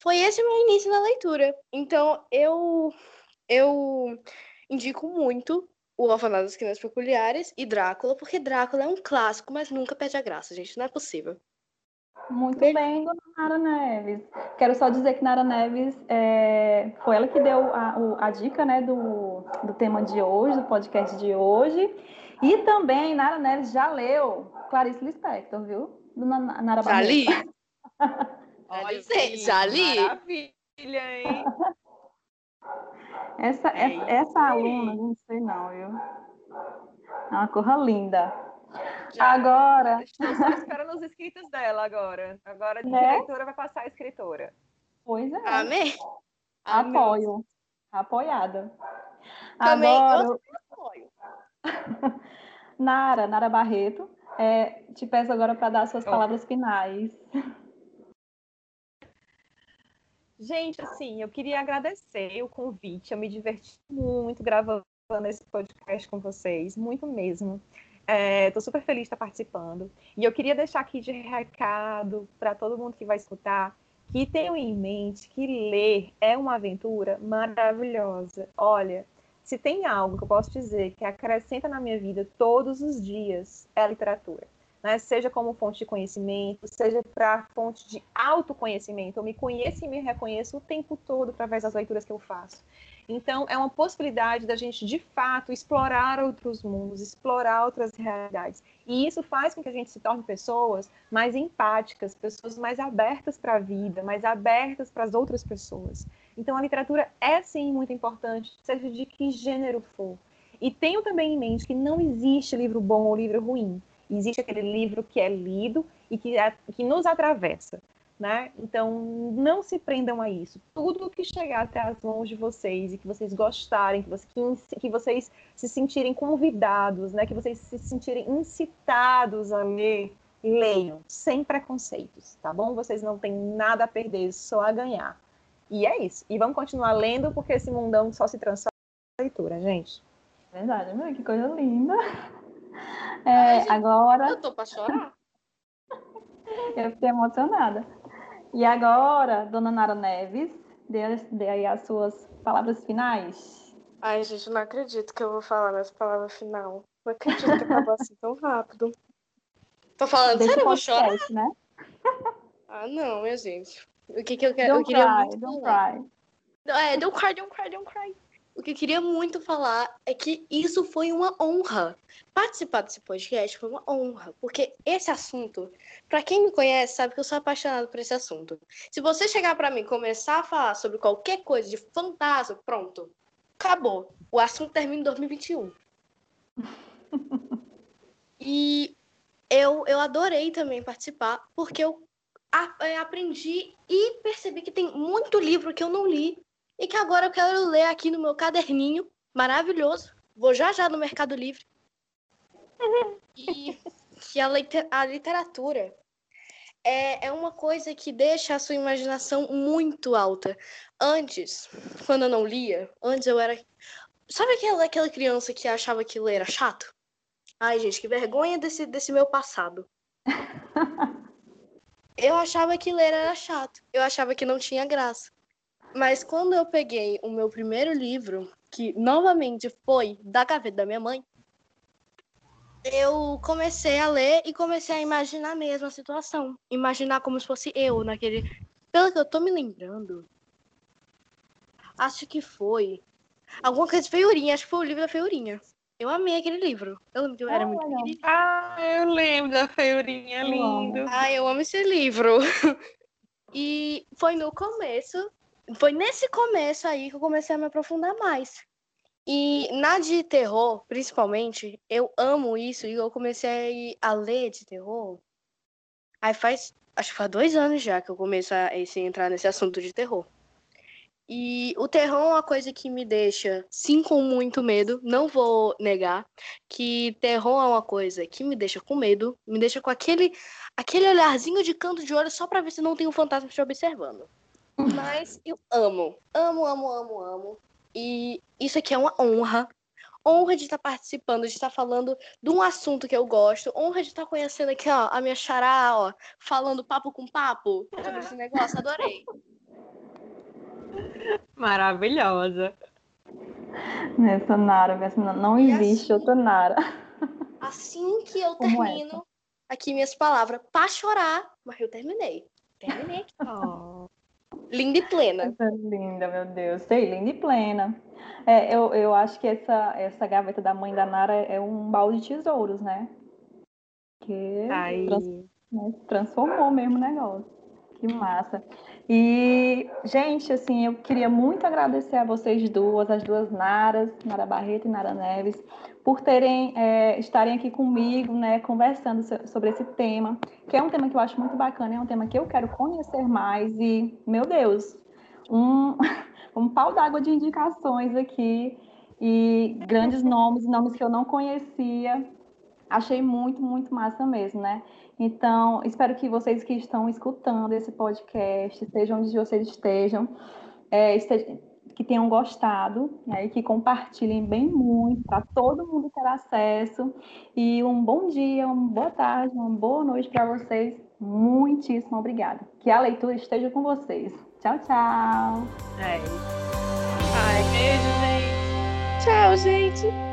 Foi esse o meu início na leitura. Então, eu eu indico muito o Orfanato das Crianças Peculiares e Drácula, porque Drácula é um clássico, mas nunca perde a graça, gente. Não é possível. Muito Bem- bem, dona Nara Neves. Quero só dizer que Nara Neves é, foi ela que deu a, a dica né, do, do tema de hoje, do podcast de hoje. E também Nara Neves já leu Clarice Lispector, viu? Dona Na- Nara Já li? Olha aí, já li? Maravilha, hein? Essa, É essa, essa aluna, não sei não, viu? É uma corra linda. Já. Agora, Estou só esperando os escritos dela agora. Agora, de Né? diretora vai passar a escritora. pois é. Amém? Amém. Apoio. Apoiada. Também Agora, eu apoio. Nara, Nara Barreto, é, te peço agora para dar suas Ó. palavras finais. Gente, assim, eu queria agradecer o convite. Eu me diverti muito gravando esse podcast com vocês, muito mesmo. Estou super feliz de estar participando. E eu queria deixar aqui de recado para todo mundo que vai escutar que tenham em mente que ler é uma aventura maravilhosa. Olha, se tem algo que eu posso dizer que acrescenta na minha vida todos os dias, é a literatura. Né? Seja como fonte de conhecimento, seja para fonte de autoconhecimento. Eu me conheço e me reconheço o tempo todo através das leituras que eu faço. Então, é uma possibilidade da gente, de fato, explorar outros mundos, explorar outras realidades. E isso faz com que a gente se torne pessoas mais empáticas, pessoas mais abertas para a vida, mais abertas para as outras pessoas. Então, a literatura é, sim, muito importante, seja de que gênero for. E tenho também em mente que não existe livro bom ou livro ruim. Existe aquele livro que é lido e que, que nos atravessa. Né? Então, não se prendam a isso. Tudo que chegar até as mãos de vocês e que vocês gostarem, que, que, que vocês se sentirem convidados, né? que vocês se sentirem incitados a ler, leiam, sem preconceitos, tá bom? Vocês não têm nada a perder, só a ganhar. E é isso. E vamos continuar lendo, porque esse mundão só se transforma em leitura, gente. Verdade, meu, que coisa linda. Ai, É, gente, agora, Eu tô pra chorar. eu fiquei emocionada. E agora, dona Nara Neves, dê, dê aí as suas palavras finais. Ai, gente, não acredito que eu vou falar nessa palavra final. Não acredito que acabou assim tão rápido. Tô falando Deixa sério, eu vou chorar. né? Ah, não, minha gente. O que, que eu quero? Don't eu queria cry, muito don't falar. cry. É, don't cry, don't cry, don't cry. O que eu queria muito falar é que isso foi uma honra. Participar desse podcast foi uma honra, porque esse assunto, pra quem me conhece, sabe que eu sou apaixonada por esse assunto. Se você chegar pra mim e começar a falar sobre qualquer coisa de fantasma, pronto, acabou. O assunto termina em 2021. e eu, eu adorei também participar, porque eu aprendi e percebi que tem muito livro que eu não li e que agora eu quero ler aqui no meu caderninho maravilhoso. Vou já já no Mercado Livre. E que a, lite- a literatura é, é uma coisa que deixa a sua imaginação muito alta. Antes, quando eu não lia, antes eu era. Sabe aquela, aquela criança que achava que ler era chato? Ai, gente, que vergonha desse, desse meu passado. Eu achava que ler era chato. Eu achava que não tinha graça. Mas quando eu peguei o meu primeiro livro, que novamente foi da gaveta da minha mãe, eu comecei a ler e comecei a imaginar mesmo a situação. Imaginar como se fosse eu naquele. Pelo que eu tô me lembrando, acho que foi. Alguma coisa de feiurinha, acho que foi o livro da feiurinha. Eu amei aquele livro. Eu lembro que eu era Ah, muito querida. Ah, eu lembro da feiurinha, lindo. Ah, eu amo esse livro. E foi no começo, foi nesse começo aí que eu comecei a me aprofundar mais. E na de terror, principalmente, eu amo isso e eu comecei a ler de terror. Aí faz, acho que faz dois anos já que eu comecei a esse, entrar nesse assunto de terror. E o terror é uma coisa que me deixa, sim, com muito medo. Não vou negar que terror é uma coisa que me deixa com medo, me deixa com aquele, aquele olharzinho de canto de olho só pra ver se não tem um fantasma te observando. Mas eu amo, amo, amo, amo, amo. E isso aqui é uma honra. Honra de estar participando, de estar falando de um assunto que eu gosto. Honra de estar conhecendo aqui, ó, a minha xará, ó, falando papo com papo sobre esse negócio. Adorei. Maravilhosa. Essa Nara, essa não existe assim- outra Nara. Assim que eu Como termino aqui minhas palavras pra chorar, mas eu terminei. Terminei aqui. Oh. Linda e plena. Essa linda, meu Deus. Sei, linda e plena. É, eu, eu acho que essa, essa gaveta da mãe da Nara é um balde de tesouros, né? Que trans- né, transformou mesmo o negócio. Que massa. E, gente, assim, eu queria muito agradecer a vocês duas, as duas Naras, Nara Barreto e Nara Neves, por terem, é, estarem aqui comigo, né, conversando so- sobre esse tema, que é um tema que eu acho muito bacana, é um tema que eu quero conhecer mais e, meu Deus, um, um pau d'água de indicações aqui e grandes nomes, nomes que eu não conhecia. Achei muito, muito massa mesmo, né? Então, espero que vocês que estão escutando esse podcast, seja onde vocês estejam, é, este- que tenham gostado, né, e que compartilhem bem muito, para todo mundo ter acesso. E um bom dia, uma boa tarde, uma boa noite para vocês. Muitíssimo obrigada. Que a leitura esteja com vocês. Tchau, tchau. É. Ai, beijo, gente. Tchau, gente.